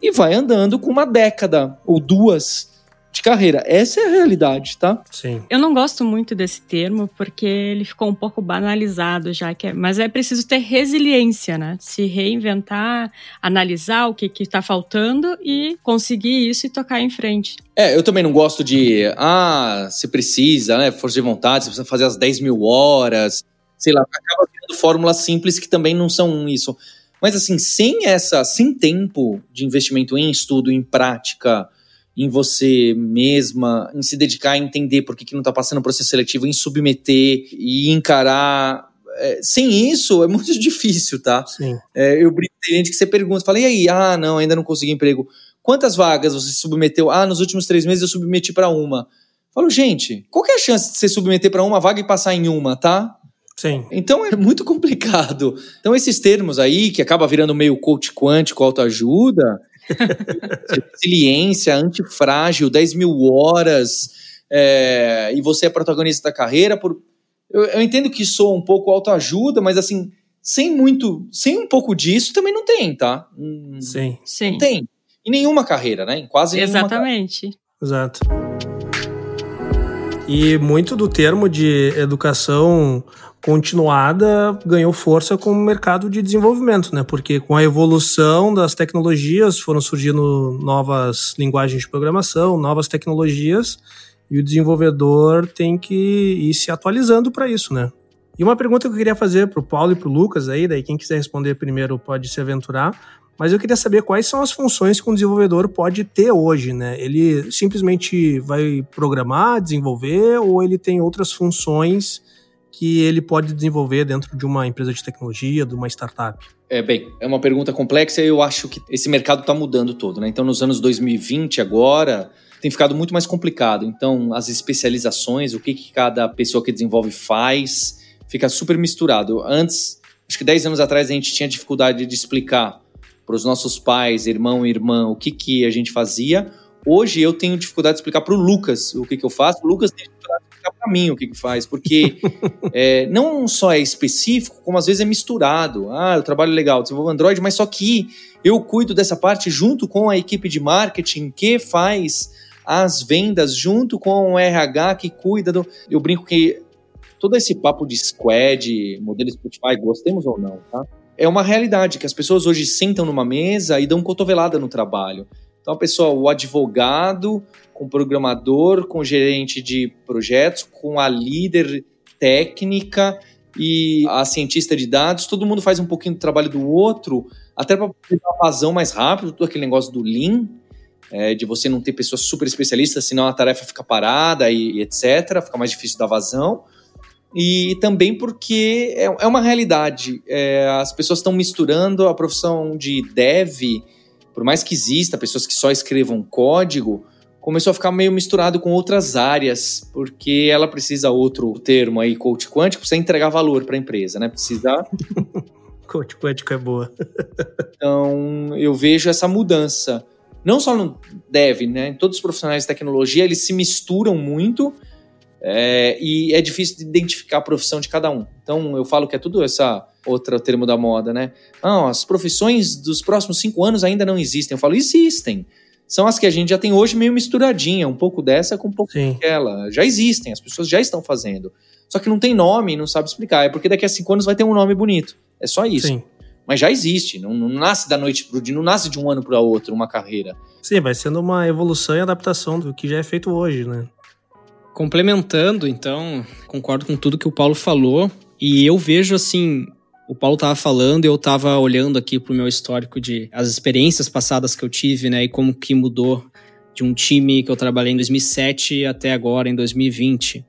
e vai andando com uma década ou duas de carreira. Essa é a realidade, tá?
Sim.
Eu não gosto muito desse termo porque ele ficou um pouco banalizado já, que é, mas é preciso ter resiliência, né? Se reinventar, analisar o que está faltando e conseguir isso e tocar em frente.
É, eu também não gosto de, ah, se precisa, né? Força de vontade, você precisa fazer as 10 mil horas, sei lá, acaba criando fórmulas simples que também não são isso. Mas assim, sem essa, sem tempo de investimento em estudo, em prática, em você mesma, em se dedicar a entender por que, que não está passando o processo seletivo, em submeter e encarar. É, sem isso é muito difícil, tá?
Sim.
É, eu brinco, tem gente que você pergunta, fala, e aí? Ah, não, ainda não consegui emprego. Quantas vagas você submeteu? Ah, nos últimos três meses eu submeti para uma. Falo, gente, qual que é a chance de você submeter para uma vaga e passar em uma, tá?
Sim.
Então é muito complicado. Então esses termos aí, que acaba virando meio coach quântico, autoajuda, resiliência, antifrágil, 10 mil horas, é, e você é protagonista da carreira, por, eu, eu entendo que sou um pouco autoajuda, mas assim, sem muito, sem um pouco disso também não tem, tá? Hum,
Sim.
Sim.
Não tem. Em nenhuma carreira, né? Em quase nenhuma
Exatamente.
Exato. E muito do termo de educação continuada ganhou força com o mercado de desenvolvimento, né? Porque com a evolução das tecnologias foram surgindo novas linguagens de programação, novas tecnologias, e o desenvolvedor tem que ir se atualizando para isso, né? E uma pergunta que eu queria fazer para o Paulo e para o Lucas aí, daí quem quiser responder primeiro pode se aventurar, mas eu queria saber quais são as funções que um desenvolvedor pode ter hoje, né? Ele simplesmente vai programar, desenvolver, ou ele tem outras funções que ele pode desenvolver dentro de uma empresa de tecnologia, de uma startup?
É, bem, é uma pergunta complexa e eu acho que esse mercado está mudando todo, né? Então, nos anos 2020, agora, tem ficado muito mais complicado. Então, as especializações, o que, que cada pessoa que desenvolve faz, fica super misturado. Antes, acho que 10 anos atrás, a gente tinha dificuldade de explicar para os nossos pais, irmão e irmã, o que, que a gente fazia. Hoje, eu tenho dificuldade de explicar para o Lucas o que, que eu faço. O Lucas tem dificuldade de explicar para mim o que, que faz, porque é, não só é específico, como às vezes é misturado. Ah, eu trabalho legal, desenvolvo Android, mas só que eu cuido dessa parte junto com a equipe de marketing que faz as vendas, junto com o RH que cuida do. Eu brinco que todo esse papo de squad, modelo Spotify, gostemos ou não, tá? É uma realidade que as pessoas hoje sentam numa mesa e dão cotovelada no trabalho. Então, a pessoa, o advogado, com programador, com gerente de projetos, com a líder técnica e a cientista de dados, todo mundo faz um pouquinho do trabalho do outro, até para ter uma vazão mais rápido, todo aquele negócio do Lean, é, de você não ter pessoas super especialistas, senão a tarefa fica parada e, e etc., fica mais difícil dar vazão. e também porque é, é uma realidade. É, as pessoas estão misturando a profissão de dev, por mais que exista pessoas que só escrevam código, começou a ficar meio misturado com outras áreas, porque ela precisa outro termo aí, coach quântico, precisa entregar valor para a empresa, né? Precisa.
coach quântico é boa.
então, eu vejo essa mudança. Não só no dev, né? Todos os profissionais de tecnologia, eles se misturam muito é, e é difícil de identificar a profissão de cada um. Então, eu falo que é tudo essa outra termo da moda, né? Não, as profissões dos próximos cinco anos ainda não existem. Eu falo, existem. São as que a gente já tem hoje meio misturadinha, um pouco dessa com um pouco Sim. daquela. Já existem, as pessoas já estão fazendo. Só que não tem nome, não sabe explicar. É porque daqui a cinco anos vai ter um nome bonito. É só isso. Sim. Mas já existe, não, não nasce da noite pro dia, não nasce de um ano para outro uma carreira.
Sim, vai sendo uma evolução e adaptação do que já é feito hoje, né?
Complementando, então, concordo com tudo que o Paulo falou. E eu vejo, assim, o Paulo estava falando e eu estava olhando aqui para o meu histórico de as experiências passadas que eu tive, né? E como que mudou de um time que eu trabalhei em 2007 até agora, em 2020.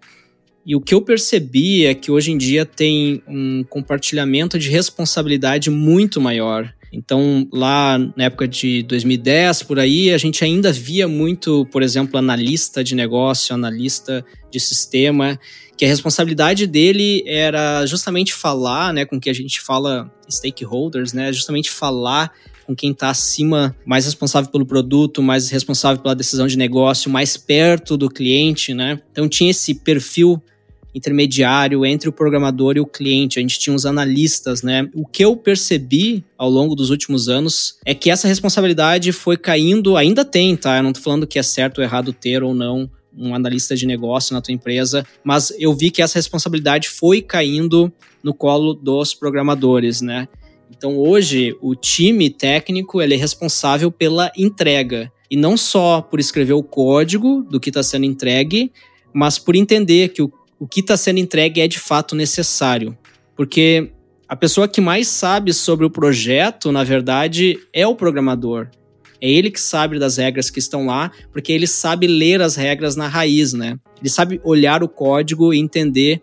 E o que eu percebi é que hoje em dia tem um compartilhamento de responsabilidade muito maior. Então, lá na época de 2010, por aí, a gente ainda via muito, por exemplo, analista de negócio, analista de sistema, que a responsabilidade dele era justamente falar, né, com que a gente fala stakeholders, né, justamente falar com quem está acima, mais responsável pelo produto, mais responsável pela decisão de negócio, mais perto do cliente, né? Então tinha esse perfil intermediário entre o programador e o cliente. A gente tinha os analistas, né? O que eu percebi ao longo dos últimos anos é que essa responsabilidade foi caindo, ainda tem, tá? Eu não tô falando que é certo ou errado ter ou não um analista de negócio na tua empresa, mas eu vi que essa responsabilidade foi caindo no colo dos programadores, né? Então hoje o time técnico ele é responsável pela entrega e não só por escrever o código do que está sendo entregue, mas por entender que o o que está sendo entregue é de fato necessário. Porque a pessoa que mais sabe sobre o projeto, na verdade, é o programador. É ele que sabe das regras que estão lá, porque ele sabe ler as regras na raiz, né? Ele sabe olhar o código e entender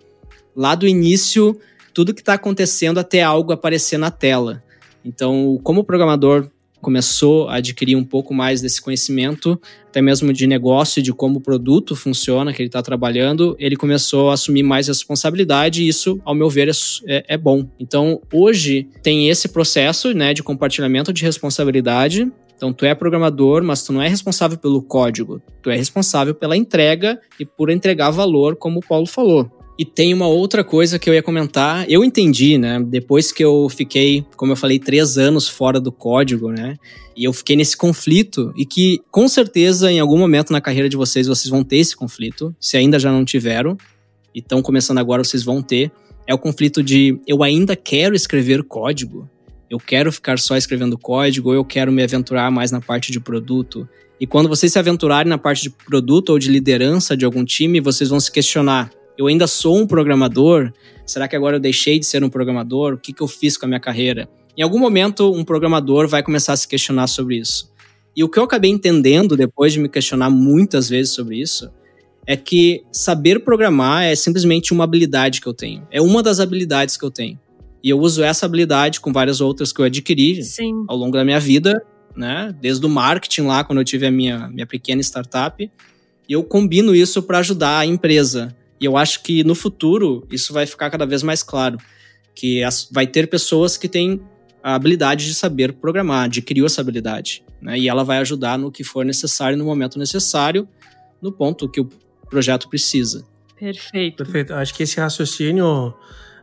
lá do início tudo que está acontecendo até algo aparecer na tela. Então, como programador começou a adquirir um pouco mais desse conhecimento, até mesmo de negócio, de como o produto funciona, que ele está trabalhando, ele começou a assumir mais responsabilidade e isso, ao meu ver, é, é, é bom. Então, hoje tem esse processo né, de compartilhamento de responsabilidade então, tu é programador, mas tu não é responsável pelo código. Tu é responsável pela entrega e por entregar valor, como o Paulo falou. E tem uma outra coisa que eu ia comentar. Eu entendi, né? Depois que eu fiquei, como eu falei, três anos fora do código, né? E eu fiquei nesse conflito e que, com certeza, em algum momento na carreira de vocês, vocês vão ter esse conflito. Se ainda já não tiveram e estão começando agora, vocês vão ter. É o conflito de eu ainda quero escrever código. Eu quero ficar só escrevendo código ou eu quero me aventurar mais na parte de produto. E quando vocês se aventurarem na parte de produto ou de liderança de algum time, vocês vão se questionar: eu ainda sou um programador? Será que agora eu deixei de ser um programador? O que, que eu fiz com a minha carreira? Em algum momento, um programador vai começar a se questionar sobre isso. E o que eu acabei entendendo depois de me questionar muitas vezes sobre isso é que saber programar é simplesmente uma habilidade que eu tenho. É uma das habilidades que eu tenho. E eu uso essa habilidade com várias outras que eu adquiri Sim. ao longo da minha vida, né? Desde o marketing lá, quando eu tive a minha, minha pequena startup. E eu combino isso para ajudar a empresa. E eu acho que no futuro isso vai ficar cada vez mais claro. Que as, vai ter pessoas que têm a habilidade de saber programar, adquiriu essa habilidade. Né? E ela vai ajudar no que for necessário, no momento necessário, no ponto que o projeto precisa.
Perfeito.
Perfeito. Acho que esse raciocínio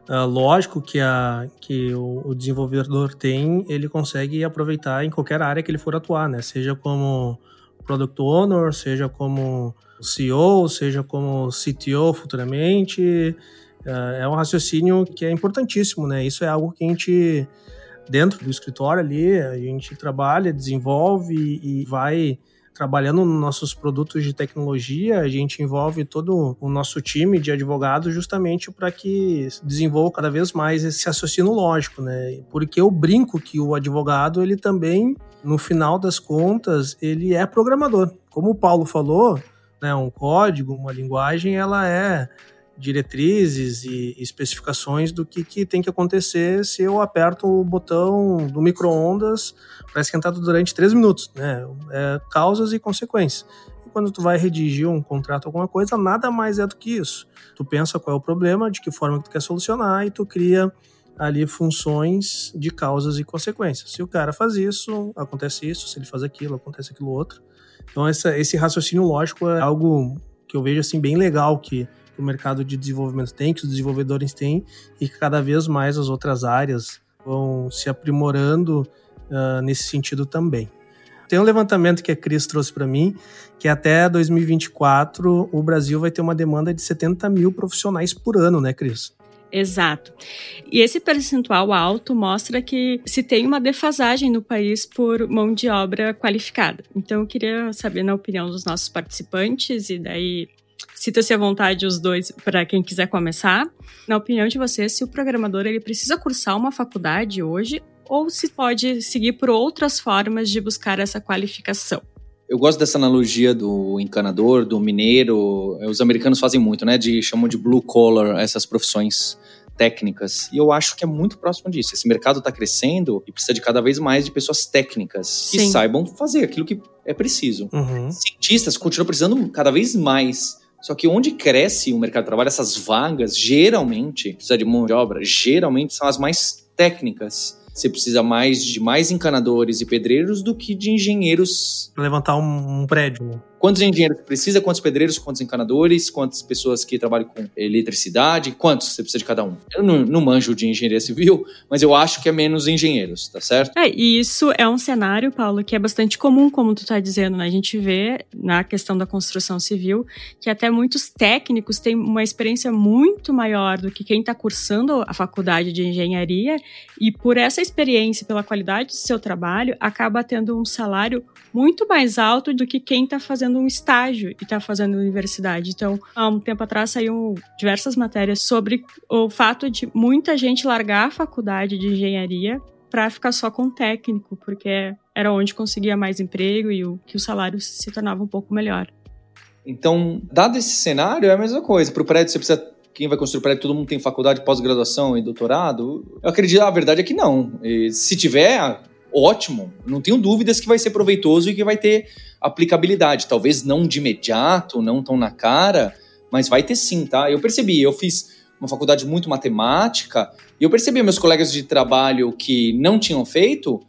uh, lógico que, a, que o, o, desenvolvedor tem, ele consegue aproveitar em qualquer área que ele for atuar, né? Seja como Product Owner, seja como CEO, seja como CTO futuramente. É, é um raciocínio que é importantíssimo, né? Isso é algo que a gente, dentro do escritório ali, a gente trabalha, desenvolve e vai trabalhando nos nossos produtos de tecnologia, a gente envolve todo o nosso time de advogados justamente para que desenvolva cada vez mais esse raciocínio lógico, né? Porque eu brinco que o advogado, ele também, no final das contas, ele é programador. Como o Paulo falou, né, um código, uma linguagem, ela é diretrizes e especificações do que, que tem que acontecer se eu aperto o botão do micro-ondas para esquentar durante três minutos, né? É, causas e consequências. E quando tu vai redigir um contrato, alguma coisa, nada mais é do que isso. Tu pensa qual é o problema, de que forma que tu quer solucionar e tu cria ali funções de causas e consequências. Se o cara faz isso, acontece isso, se ele faz aquilo, acontece aquilo outro. Então essa, esse raciocínio lógico é algo que eu vejo assim bem legal que o mercado de desenvolvimento tem, que os desenvolvedores têm e que cada vez mais as outras áreas vão se aprimorando uh, nesse sentido também. Tem um levantamento que a Cris trouxe para mim, que até 2024 o Brasil vai ter uma demanda de 70 mil profissionais por ano, né, Cris?
Exato. E esse percentual alto mostra que se tem uma defasagem no país por mão de obra qualificada. Então, eu queria saber, na opinião dos nossos participantes, e daí Cita-se à vontade os dois para quem quiser começar. Na opinião de vocês, se o programador ele precisa cursar uma faculdade hoje ou se pode seguir por outras formas de buscar essa qualificação?
Eu gosto dessa analogia do encanador, do mineiro. Os americanos fazem muito, né? De chamam de blue collar essas profissões técnicas. E eu acho que é muito próximo disso. Esse mercado está crescendo e precisa de cada vez mais de pessoas técnicas Sim. que saibam fazer aquilo que é preciso. Uhum. Cientistas continuam precisando cada vez mais. Só que onde cresce o mercado de trabalho, essas vagas, geralmente, precisa de mão de obra, geralmente são as mais técnicas você precisa mais de mais encanadores e pedreiros do que de engenheiros.
Pra levantar um, um prédio.
Quantos engenheiros precisa? Quantos pedreiros? Quantos encanadores? Quantas pessoas que trabalham com eletricidade? Quantos você precisa de cada um? Eu não, não manjo de engenharia civil, mas eu acho que é menos engenheiros, tá certo?
É, e isso é um cenário, Paulo, que é bastante comum, como tu tá dizendo, né? A gente vê na questão da construção civil que até muitos técnicos têm uma experiência muito maior do que quem está cursando a faculdade de engenharia e por essa experiência, pela qualidade do seu trabalho, acaba tendo um salário muito mais alto do que quem está fazendo um estágio e está fazendo universidade. Então, há um tempo atrás saíram diversas matérias sobre o fato de muita gente largar a faculdade de engenharia para ficar só com técnico, porque era onde conseguia mais emprego e o, que o salário se tornava um pouco melhor.
Então, dado esse cenário, é a mesma coisa. Para o prédio, você precisa quem vai construir prédio, todo mundo tem faculdade, pós-graduação e doutorado? Eu acredito, a verdade é que não. E se tiver, ótimo. Não tenho dúvidas que vai ser proveitoso e que vai ter aplicabilidade. Talvez não de imediato, não tão na cara, mas vai ter sim, tá? Eu percebi, eu fiz uma faculdade muito matemática e eu percebi meus colegas de trabalho que não tinham feito,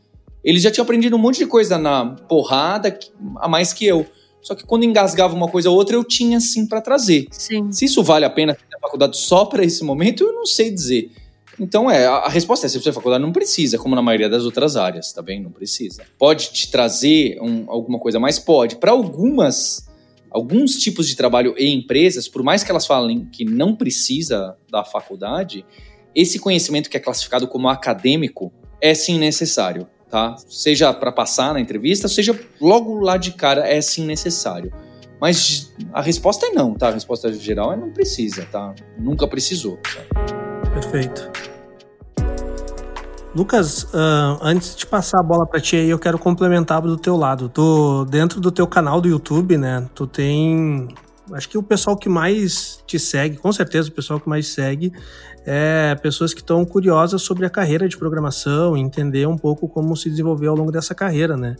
eles já tinham aprendido um monte de coisa na porrada a mais que eu. Só que quando engasgava uma coisa ou outra, eu tinha sim para trazer.
Sim.
Se isso vale a pena ter a faculdade só para esse momento, eu não sei dizer. Então, é, a, resposta é: se você faculdade, não precisa, como na maioria das outras áreas, tá bem? Não precisa. Pode te trazer um, alguma coisa mais? Pode. Para algumas, alguns tipos de trabalho e empresas, por mais que elas falem que não precisa da faculdade, esse conhecimento que é classificado como acadêmico é sim necessário, tá? Seja para passar na entrevista, seja logo lá de cara, é sim necessário. Mas a resposta é não, tá? A resposta geral é não precisa, tá? Nunca precisou. Tá?
Perfeito. Lucas, uh, antes de passar a bola para ti aí, eu quero complementar do teu lado. Tu, dentro do teu canal do YouTube, né? Tu tem. Acho que o pessoal que mais te segue, com certeza o pessoal que mais segue, é pessoas que estão curiosas sobre a carreira de programação, entender um pouco como se desenvolveu ao longo dessa carreira, né?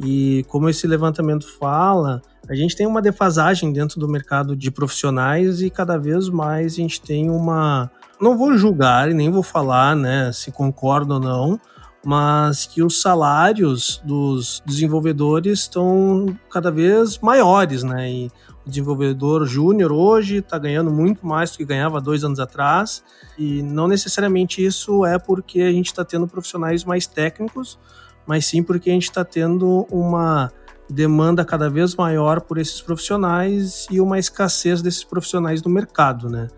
E como esse levantamento fala, a gente tem uma defasagem dentro do mercado de profissionais e cada vez mais a gente tem uma, não vou julgar e nem vou falar, né, se concordo ou não, mas que os salários dos desenvolvedores estão cada vez maiores, né? E o desenvolvedor júnior hoje está ganhando muito mais do que ganhava dois anos atrás, e não necessariamente isso é porque a gente está tendo profissionais mais técnicos, mas sim porque a gente está tendo uma demanda cada vez maior por esses profissionais e uma escassez desses profissionais no mercado, né?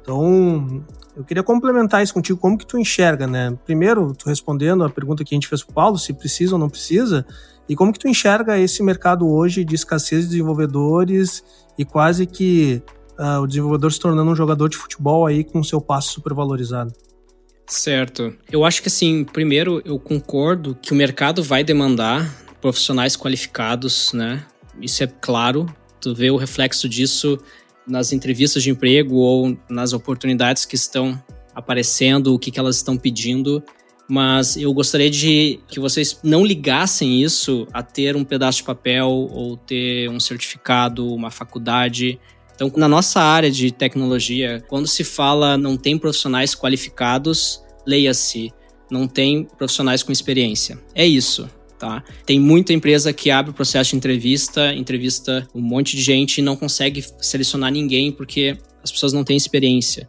Então, eu queria complementar isso contigo, como que tu enxerga, né? Primeiro, tu respondendo a pergunta que a gente fez pro Paulo, se precisa ou não precisa, e como que tu enxerga esse mercado hoje de escassez de desenvolvedores e quase que uh, o desenvolvedor se tornando um jogador de futebol aí com seu passo super valorizado?
Certo. Eu acho que assim, primeiro eu concordo que o mercado vai demandar profissionais qualificados, né? Isso é claro. Tu vê o reflexo disso nas entrevistas de emprego ou nas oportunidades que estão aparecendo, o que, que elas estão pedindo, mas eu gostaria de que vocês não ligassem isso a ter um pedaço de papel ou ter um certificado, uma faculdade. Então, na nossa área de tecnologia, quando se fala não tem profissionais qualificados, leia-se, não tem profissionais com experiência. É isso. Tá? Tem muita empresa que abre o processo de entrevista, entrevista um monte de gente e não consegue selecionar ninguém porque as pessoas não têm experiência.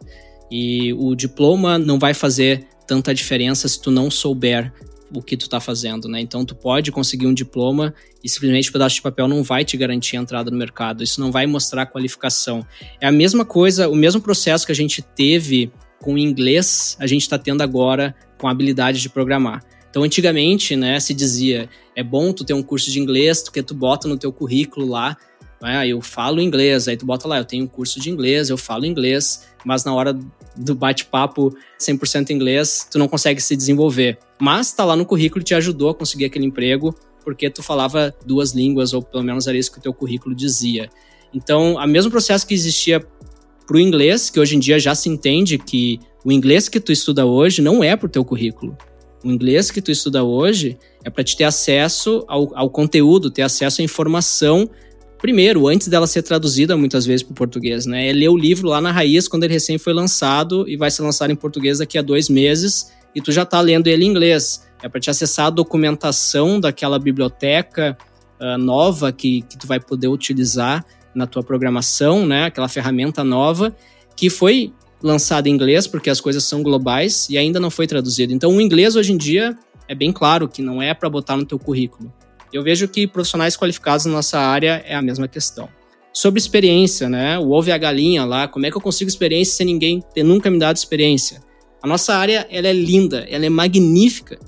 E o diploma não vai fazer tanta diferença se tu não souber o que tu tá fazendo, né? Então tu pode conseguir um diploma e simplesmente o pedaço de papel não vai te garantir a entrada no mercado. Isso não vai mostrar a qualificação. É a mesma coisa, o mesmo processo que a gente teve com inglês, a gente está tendo agora com a habilidade de programar. Então, antigamente, né, se dizia, é bom tu ter um curso de inglês, porque tu bota no teu currículo lá, né, eu falo inglês, aí tu bota lá, eu tenho um curso de inglês, eu falo inglês, mas na hora do bate-papo 100% inglês, tu não consegue se desenvolver. Mas tá lá no currículo te ajudou a conseguir aquele emprego, porque tu falava duas línguas, ou pelo menos era isso que o teu currículo dizia. Então, o mesmo processo que existia para o inglês, que hoje em dia já se entende que o inglês que tu estuda hoje não é para o teu currículo. O inglês que tu estuda hoje é para te ter acesso ao, ao, conteúdo, ter acesso à informação, primeiro, antes dela ser traduzida muitas vezes para o português, né? É ler o livro lá na raiz quando ele recém foi lançado e vai ser lançado em português daqui a dois meses e tu já está lendo ele em inglês. É para te acessar a documentação daquela biblioteca uh, nova que, que tu vai poder utilizar na tua programação, né? Aquela ferramenta nova que foi lançada em inglês, porque as coisas são globais e ainda não foi traduzido. Então, o inglês hoje em dia é bem claro que não é para botar no teu currículo. Eu vejo que profissionais qualificados na nossa área é a mesma questão. Sobre experiência, né? O ovo e a galinha lá, como é que eu consigo experiência sem ninguém ter nunca me dado experiência? A nossa área, ela é linda, ela é magnífica,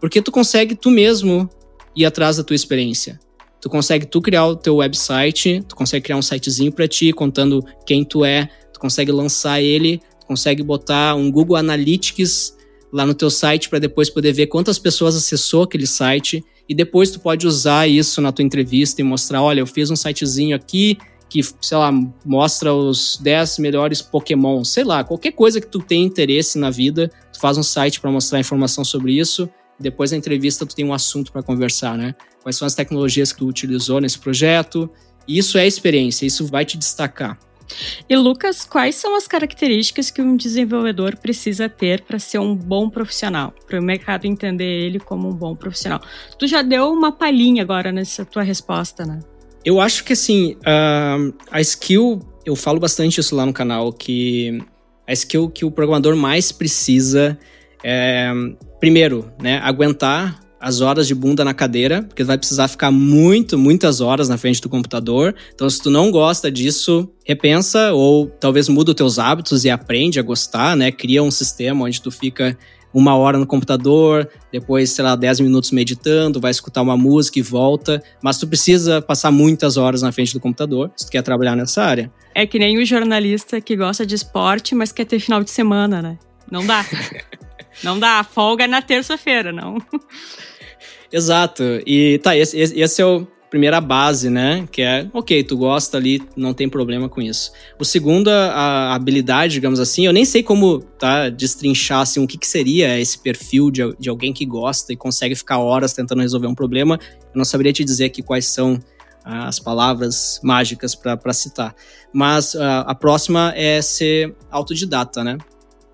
porque tu consegue tu mesmo ir atrás da tua experiência. Tu consegue tu criar o teu website, tu consegue criar um sitezinho para ti contando quem tu é, tu consegue lançar ele, tu consegue botar um Google Analytics lá no teu site para depois poder ver quantas pessoas acessou aquele site e depois tu pode usar isso na tua entrevista e mostrar, olha, eu fiz um sitezinho aqui que, sei lá, mostra os 10 melhores Pokémon, sei lá, qualquer coisa que tu tenha interesse na vida, tu faz um site para mostrar informação sobre isso, depois da entrevista tu tem um assunto para conversar, né? quais são as tecnologias que tu utilizou nesse projeto. Isso é experiência, isso vai te destacar.
E Lucas, quais são as características que um desenvolvedor precisa ter para ser um bom profissional, para o mercado entender ele como um bom profissional? Tu já deu uma palhinha agora nessa tua resposta, né?
Eu acho que assim, a skill, eu falo bastante isso lá no canal, que a skill que o programador mais precisa é, primeiro, né, aguentar as horas de bunda na cadeira, porque tu vai precisar ficar muito, muitas horas na frente do computador. Então, se tu não gosta disso, repensa ou talvez muda os teus hábitos e aprende a gostar, né? Cria um sistema onde tu fica uma hora no computador, depois, sei lá, 10 minutos meditando, vai escutar uma música e volta. Mas tu precisa passar muitas horas na frente do computador se tu quer trabalhar nessa área.
É que nem o jornalista que gosta de esporte, mas quer ter final de semana, né? Não dá. não dá. Folga é na terça-feira, não.
Exato. E tá, esse, esse é o primeira base, né? Que é, ok, tu gosta ali, não tem problema com isso. O segundo, a, a habilidade, digamos assim, eu nem sei como, tá, destrinchar, assim, o que, que seria esse perfil de, de alguém que gosta e consegue ficar horas tentando resolver um problema. Eu não saberia te dizer aqui quais são as palavras mágicas para citar. Mas uh, a próxima é ser autodidata, né?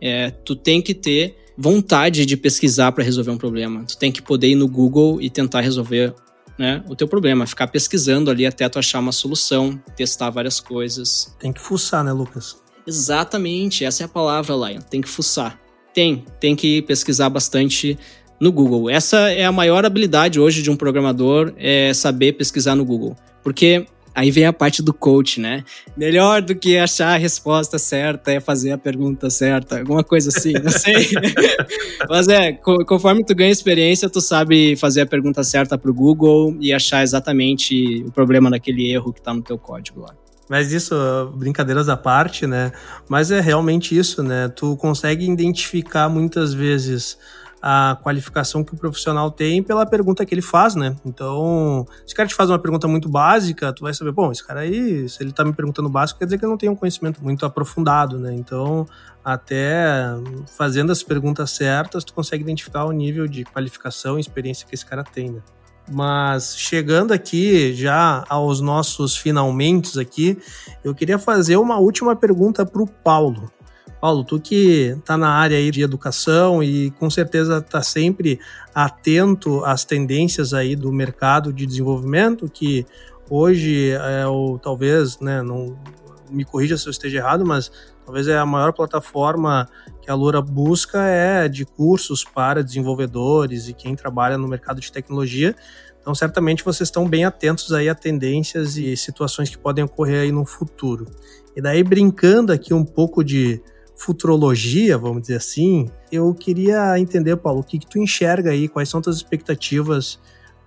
É, tu tem que ter vontade de pesquisar para resolver um problema. Tu tem que poder ir no Google e tentar resolver né, o teu problema, ficar pesquisando ali até tu achar uma solução, testar várias coisas.
Tem que fuçar, né, Lucas?
Exatamente, essa é a palavra, Lion. Tem que fuçar. Tem, tem que pesquisar bastante no Google. Essa é a maior habilidade hoje de um programador, é saber pesquisar no Google. Porque Aí vem a parte do coach, né? Melhor do que achar a resposta certa é fazer a pergunta certa, alguma coisa assim, não sei. Mas é, conforme tu ganha experiência, tu sabe fazer a pergunta certa pro Google e achar exatamente o problema daquele erro que tá no teu código lá.
Mas isso, brincadeiras à parte, né? Mas é realmente isso, né? Tu consegue identificar muitas vezes a qualificação que o profissional tem pela pergunta que ele faz, né? Então, se o cara te faz uma pergunta muito básica, tu vai saber, bom, esse cara aí, se ele tá me perguntando básico, quer dizer que ele não tem um conhecimento muito aprofundado, né? Então, até fazendo as perguntas certas, tu consegue identificar o nível de qualificação e experiência que esse cara tem, né? Mas chegando aqui já aos nossos finalmente aqui, eu queria fazer uma última pergunta para o Paulo. Paulo, tu que está na área aí de educação e com certeza está sempre atento às tendências aí do mercado de desenvolvimento, que hoje é o talvez, né, não me corrija se eu esteja errado, mas talvez é a maior plataforma que a Lura busca é de cursos para desenvolvedores e quem trabalha no mercado de tecnologia. Então, certamente vocês estão bem atentos aí a tendências e situações que podem ocorrer aí no futuro. E daí, brincando aqui um pouco de futurologia, vamos dizer assim, eu queria entender, Paulo, o que, que tu enxerga aí, quais são tuas expectativas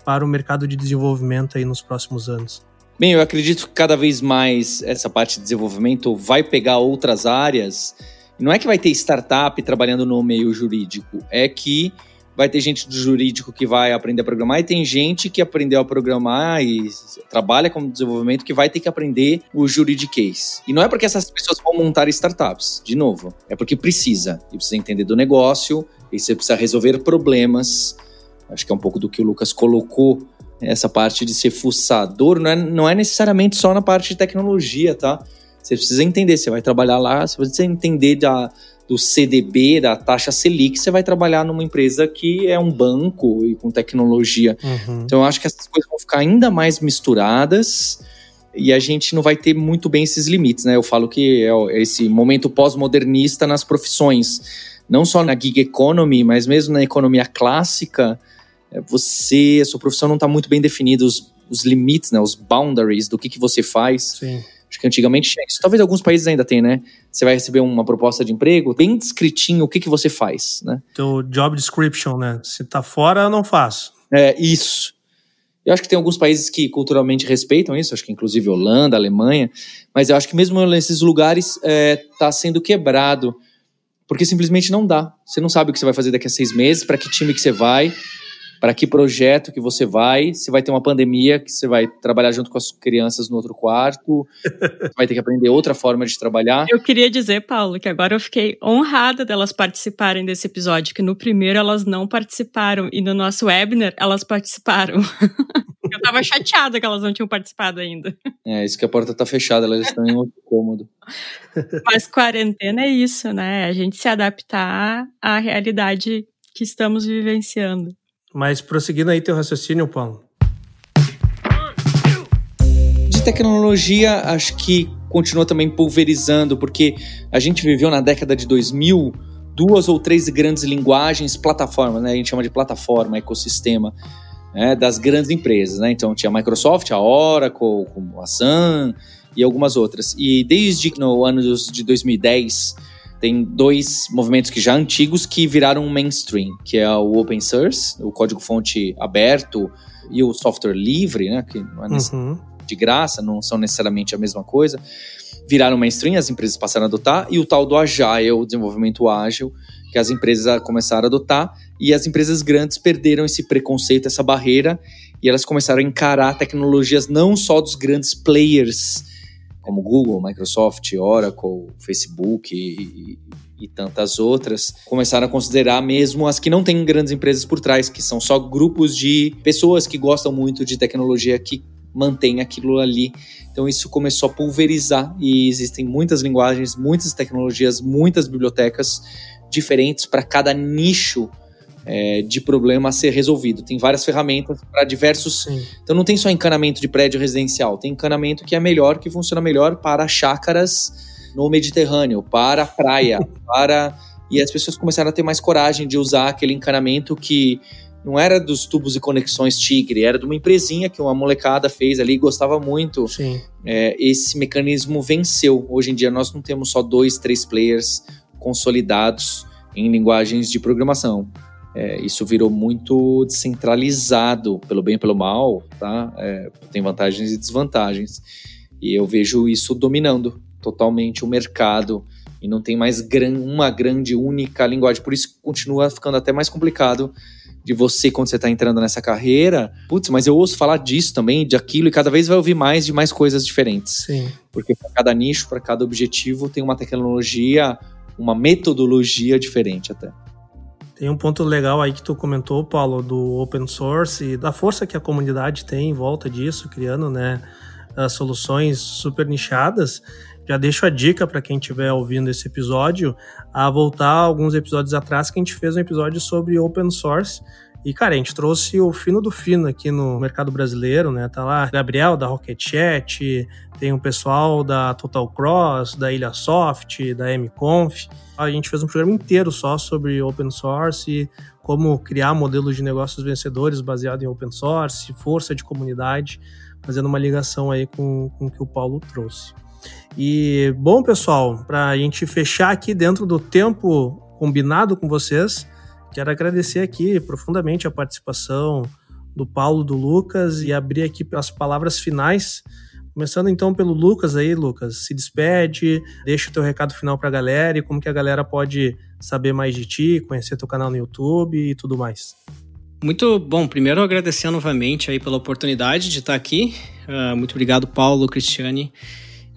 para o mercado de desenvolvimento aí nos próximos anos?
Bem, eu acredito que cada vez mais essa parte de desenvolvimento vai pegar outras áreas. Não é que vai ter startup trabalhando no meio jurídico, é que vai ter gente do jurídico que vai aprender a programar e tem gente que aprendeu a programar e trabalha com desenvolvimento que vai ter que aprender o juridiquês. E não é porque essas pessoas vão montar startups, de novo, é porque precisa. E precisa entender do negócio, e você precisa resolver problemas. Acho que é um pouco do que o Lucas colocou essa parte de ser fuçador, não é, não é necessariamente só na parte de tecnologia, tá? Você precisa entender, você vai trabalhar lá, você precisa entender da, do CDB, da taxa Selic, você vai trabalhar numa empresa que é um banco e com tecnologia. Uhum. Então, eu acho que essas coisas vão ficar ainda mais misturadas e a gente não vai ter muito bem esses limites, né? Eu falo que é esse momento pós-modernista nas profissões, não só na gig economy, mas mesmo na economia clássica, é, você, a sua profissão não está muito bem definida, os, os limites, né? Os boundaries do que, que você faz.
Sim
Acho que antigamente tinha isso. Talvez alguns países ainda tem, né? Você vai receber uma proposta de emprego, bem descritinho o que, que você faz, né?
Teu job description, né? Se tá fora, eu não faço.
É, isso. Eu acho que tem alguns países que culturalmente respeitam isso, acho que inclusive Holanda, Alemanha, mas eu acho que mesmo nesses lugares está é, sendo quebrado, porque simplesmente não dá. Você não sabe o que você vai fazer daqui a seis meses, para que time que você vai, para que projeto que você vai, se vai ter uma pandemia que você vai trabalhar junto com as crianças no outro quarto, vai ter que aprender outra forma de trabalhar.
Eu queria dizer, Paulo, que agora eu fiquei honrada delas participarem desse episódio, que no primeiro elas não participaram e no nosso webinar elas participaram. eu tava chateada que elas não tinham participado ainda.
É, isso que a porta tá fechada, elas estão em outro cômodo.
Mas quarentena é isso, né? A gente se adaptar à realidade que estamos vivenciando.
Mas prosseguindo aí teu raciocínio, Paulo.
De tecnologia, acho que continua também pulverizando, porque a gente viveu na década de 2000 duas ou três grandes linguagens, plataformas, né? A gente chama de plataforma, ecossistema, né? das grandes empresas, né? Então tinha a Microsoft, a Oracle, a Sun e algumas outras. E desde no ano de 2010 tem dois movimentos que já antigos que viraram mainstream, que é o open source, o código-fonte aberto e o software livre, né, que não é uhum. de graça, não são necessariamente a mesma coisa, viraram mainstream, as empresas passaram a adotar, e o tal do agile, o desenvolvimento ágil, que as empresas começaram a adotar, e as empresas grandes perderam esse preconceito, essa barreira, e elas começaram a encarar tecnologias não só dos grandes players, como Google, Microsoft, Oracle, Facebook e, e, tantas outras, começaram a considerar mesmo as que não têm grandes empresas por trás, que são só grupos de pessoas que gostam muito de tecnologia que mantém aquilo ali. Então isso começou a pulverizar e existem muitas linguagens, muitas tecnologias, muitas bibliotecas diferentes para cada nicho é, de problema a ser resolvido. Tem várias ferramentas para diversos. Sim. Então não tem só encanamento de prédio residencial, tem encanamento que é melhor, que funciona melhor para chácaras no Mediterrâneo, para praia, para. E as pessoas começaram a ter mais coragem de usar aquele encanamento que não era dos tubos e conexões Tigre, era de uma empresinha que uma molecada fez ali e gostava muito. É, esse mecanismo venceu. Hoje em dia nós não temos só dois, três players consolidados em linguagens de programação é, isso virou muito descentralizado, pelo bem e pelo mal, tá? É, tem vantagens e desvantagens. E eu vejo isso dominando totalmente o mercado e não tem mais gran, uma grande, única linguagem. Por isso continua ficando até mais complicado de você quando você está entrando nessa carreira. Putz, mas eu ouço falar disso também, de aquilo, e cada vez vai ouvir mais de mais coisas diferentes.
Sim.
Porque para cada nicho, para cada objetivo, tem uma tecnologia, uma metodologia diferente até.
Tem um ponto legal aí que tu comentou, Paulo, do open source e da força que a comunidade tem em volta disso, criando, né, soluções super nichadas. Já deixo a dica para quem estiver ouvindo esse episódio a voltar alguns episódios atrás que a gente fez um episódio sobre open source. E, cara, a gente trouxe o fino do fino aqui no mercado brasileiro, né? Tá lá Gabriel da Rocket Chat, tem o pessoal da Total Cross, da Ilha Soft, da MConf. A gente fez um programa inteiro só sobre open source e como criar modelos de negócios vencedores baseado em open source, força de comunidade, fazendo uma ligação aí com, com o que o Paulo trouxe. E, bom, pessoal, para a gente fechar aqui dentro do tempo combinado com vocês, quero agradecer aqui profundamente a participação do Paulo, do Lucas e abrir aqui as palavras finais. Começando então pelo Lucas aí, Lucas, se despede, deixa o teu recado final para a galera e como que a galera pode saber mais de ti, conhecer teu canal no YouTube e tudo mais.
Muito bom. Primeiro, agradecer novamente aí pela oportunidade de estar aqui. Uh, muito obrigado, Paulo, Cristiane.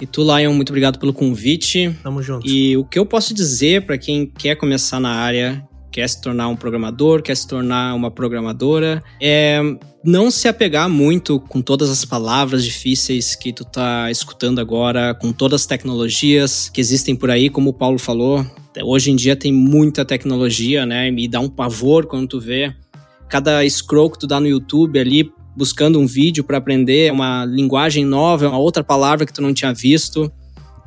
E tu, Lion, muito obrigado pelo convite.
Tamo junto.
E o que eu posso dizer para quem quer começar na área, quer se tornar um programador, quer se tornar uma programadora, é não se apegar muito com todas as palavras difíceis que tu tá escutando agora, com todas as tecnologias que existem por aí, como o Paulo falou. Hoje em dia tem muita tecnologia, né? E dá um pavor quando tu vê cada scroll que tu dá no YouTube ali buscando um vídeo para aprender uma linguagem nova, uma outra palavra que tu não tinha visto.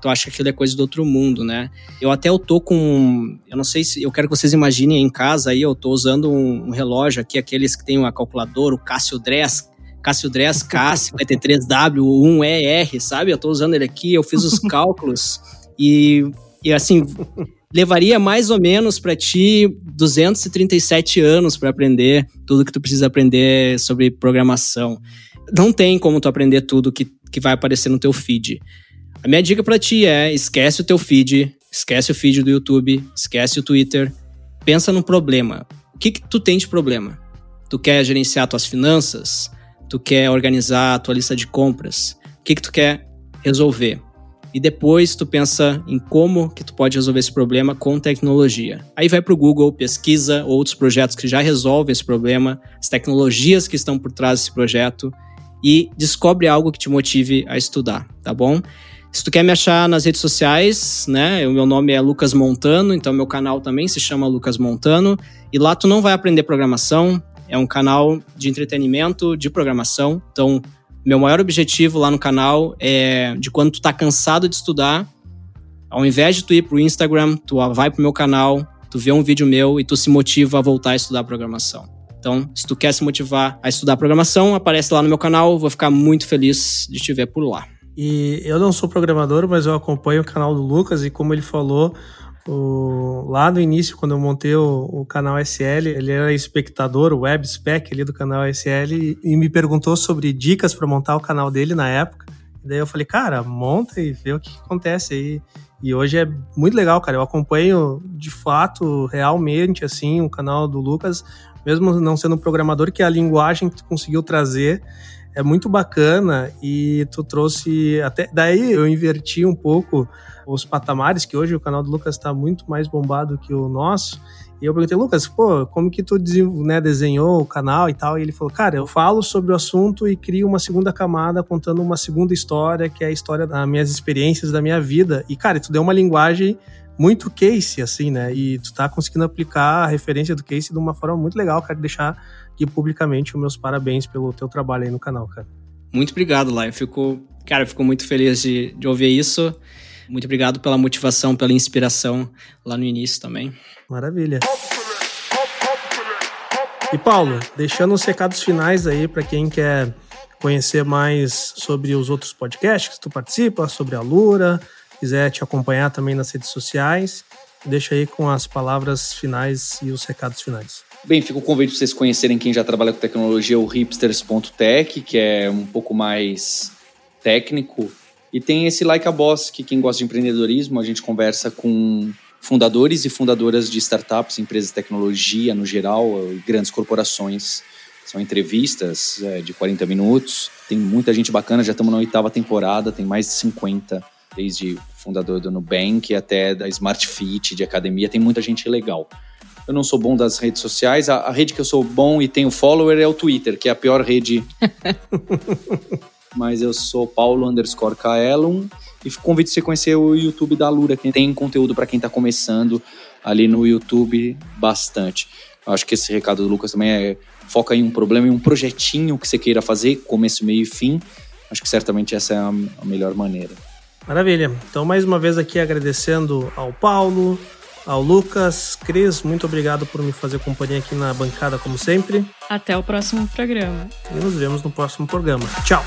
Tu acha que aquilo é coisa do outro mundo, né? Eu até eu tô com. Eu não sei se. Eu quero que vocês imaginem em casa aí, eu tô usando um, um relógio aqui, aqueles que tem uma calculadora, o Casio Dress. Casio Dress K53W1ER, sabe? Eu tô usando ele aqui, eu fiz os cálculos e, e assim, levaria mais ou menos para ti 237 anos para aprender tudo que tu precisa aprender sobre programação. Não tem como tu aprender tudo que, que vai aparecer no teu feed. A minha dica para ti é: esquece o teu feed, esquece o feed do YouTube, esquece o Twitter, pensa no problema. O que que tu tem de problema? Tu quer gerenciar tuas finanças? Tu quer organizar a tua lista de compras? O que que tu quer resolver? e depois tu pensa em como que tu pode resolver esse problema com tecnologia. Aí vai para o Google, pesquisa outros projetos que já resolvem esse problema, as tecnologias que estão por trás desse projeto e descobre algo que te motive a estudar, tá bom? Se tu quer me achar nas redes sociais, né? O meu nome é Lucas Montano, então meu canal também se chama Lucas Montano. E lá tu não vai aprender programação, é um canal de entretenimento, de programação. Então meu maior objetivo lá no canal é de quando tu tá cansado de estudar, ao invés de tu ir pro Instagram, tu vai pro meu canal, tu vê um vídeo meu e tu se motiva a voltar a estudar programação. Então, se tu quer se motivar a estudar programação, aparece lá no meu canal, vou ficar muito feliz de te ver por lá.
E eu não sou programador, mas eu acompanho o canal do Lucas e como ele falou, o, lá no início, quando eu montei o, o, canal SL, ele era espectador, web spec ali do canal SL, e, e me perguntou sobre dicas para montar o canal dele na época. E daí eu falei, cara, monta e vê o que acontece aí. E hoje é muito legal, cara. Eu acompanho de fato, realmente, assim, o canal do Lucas, mesmo não sendo um programador, que a linguagem que tu conseguiu trazer é muito bacana e tu trouxe até daí eu inverti um pouco os patamares, que hoje o canal do Lucas está muito mais bombado que o nosso. E eu perguntei, Lucas, pô, como que tu né, desenhou o canal e tal? E ele falou, cara, eu falo sobre o assunto e crio uma segunda camada contando uma segunda história, que é a história das minhas experiências, da minha vida. E, cara, tu deu uma linguagem muito case, assim, né? E tu tá conseguindo aplicar a referência do case de uma forma muito legal. Quero deixar aqui publicamente os meus parabéns pelo teu trabalho aí no canal, cara.
Muito obrigado, Lai. Eu fico, cara, eu fico muito feliz de, de ouvir isso. Muito obrigado pela motivação, pela inspiração lá no início também.
Maravilha. E Paulo, deixando os recados finais aí para quem quer conhecer mais sobre os outros podcasts que tu participa, sobre a Lura, quiser te acompanhar também nas redes sociais, deixa aí com as palavras finais e os recados finais.
Bem, fica o convite para vocês conhecerem quem já trabalha com tecnologia, o hipsters.tech, que é um pouco mais técnico E tem esse Like a Boss, que quem gosta de empreendedorismo, a gente conversa com fundadores e fundadoras de startups, empresas de tecnologia no geral, grandes corporações. São entrevistas é, de 40 minutos. Tem muita gente bacana, já estamos na oitava temporada, tem mais de 50, desde fundador do Nubank até da Smart Fit, de academia, tem muita gente legal. Eu não sou bom das redes sociais, a, a rede que eu sou bom e tenho follower é o Twitter, que é a pior rede. Mas eu sou Paulo underscore Kaelum e convido você a conhecer o YouTube da Lura, que tem conteúdo para quem está começando ali no YouTube bastante. Eu acho que esse recado do Lucas também é foca em um problema, em um projetinho que você queira fazer, começo, meio e fim. Acho que certamente essa é a, a melhor maneira.
Maravilha. Então, mais uma vez aqui agradecendo ao Paulo, ao Lucas, Cris, muito obrigado por me fazer companhia aqui na bancada, como sempre.
Até o próximo programa.
E nos vemos no próximo programa. Tchau.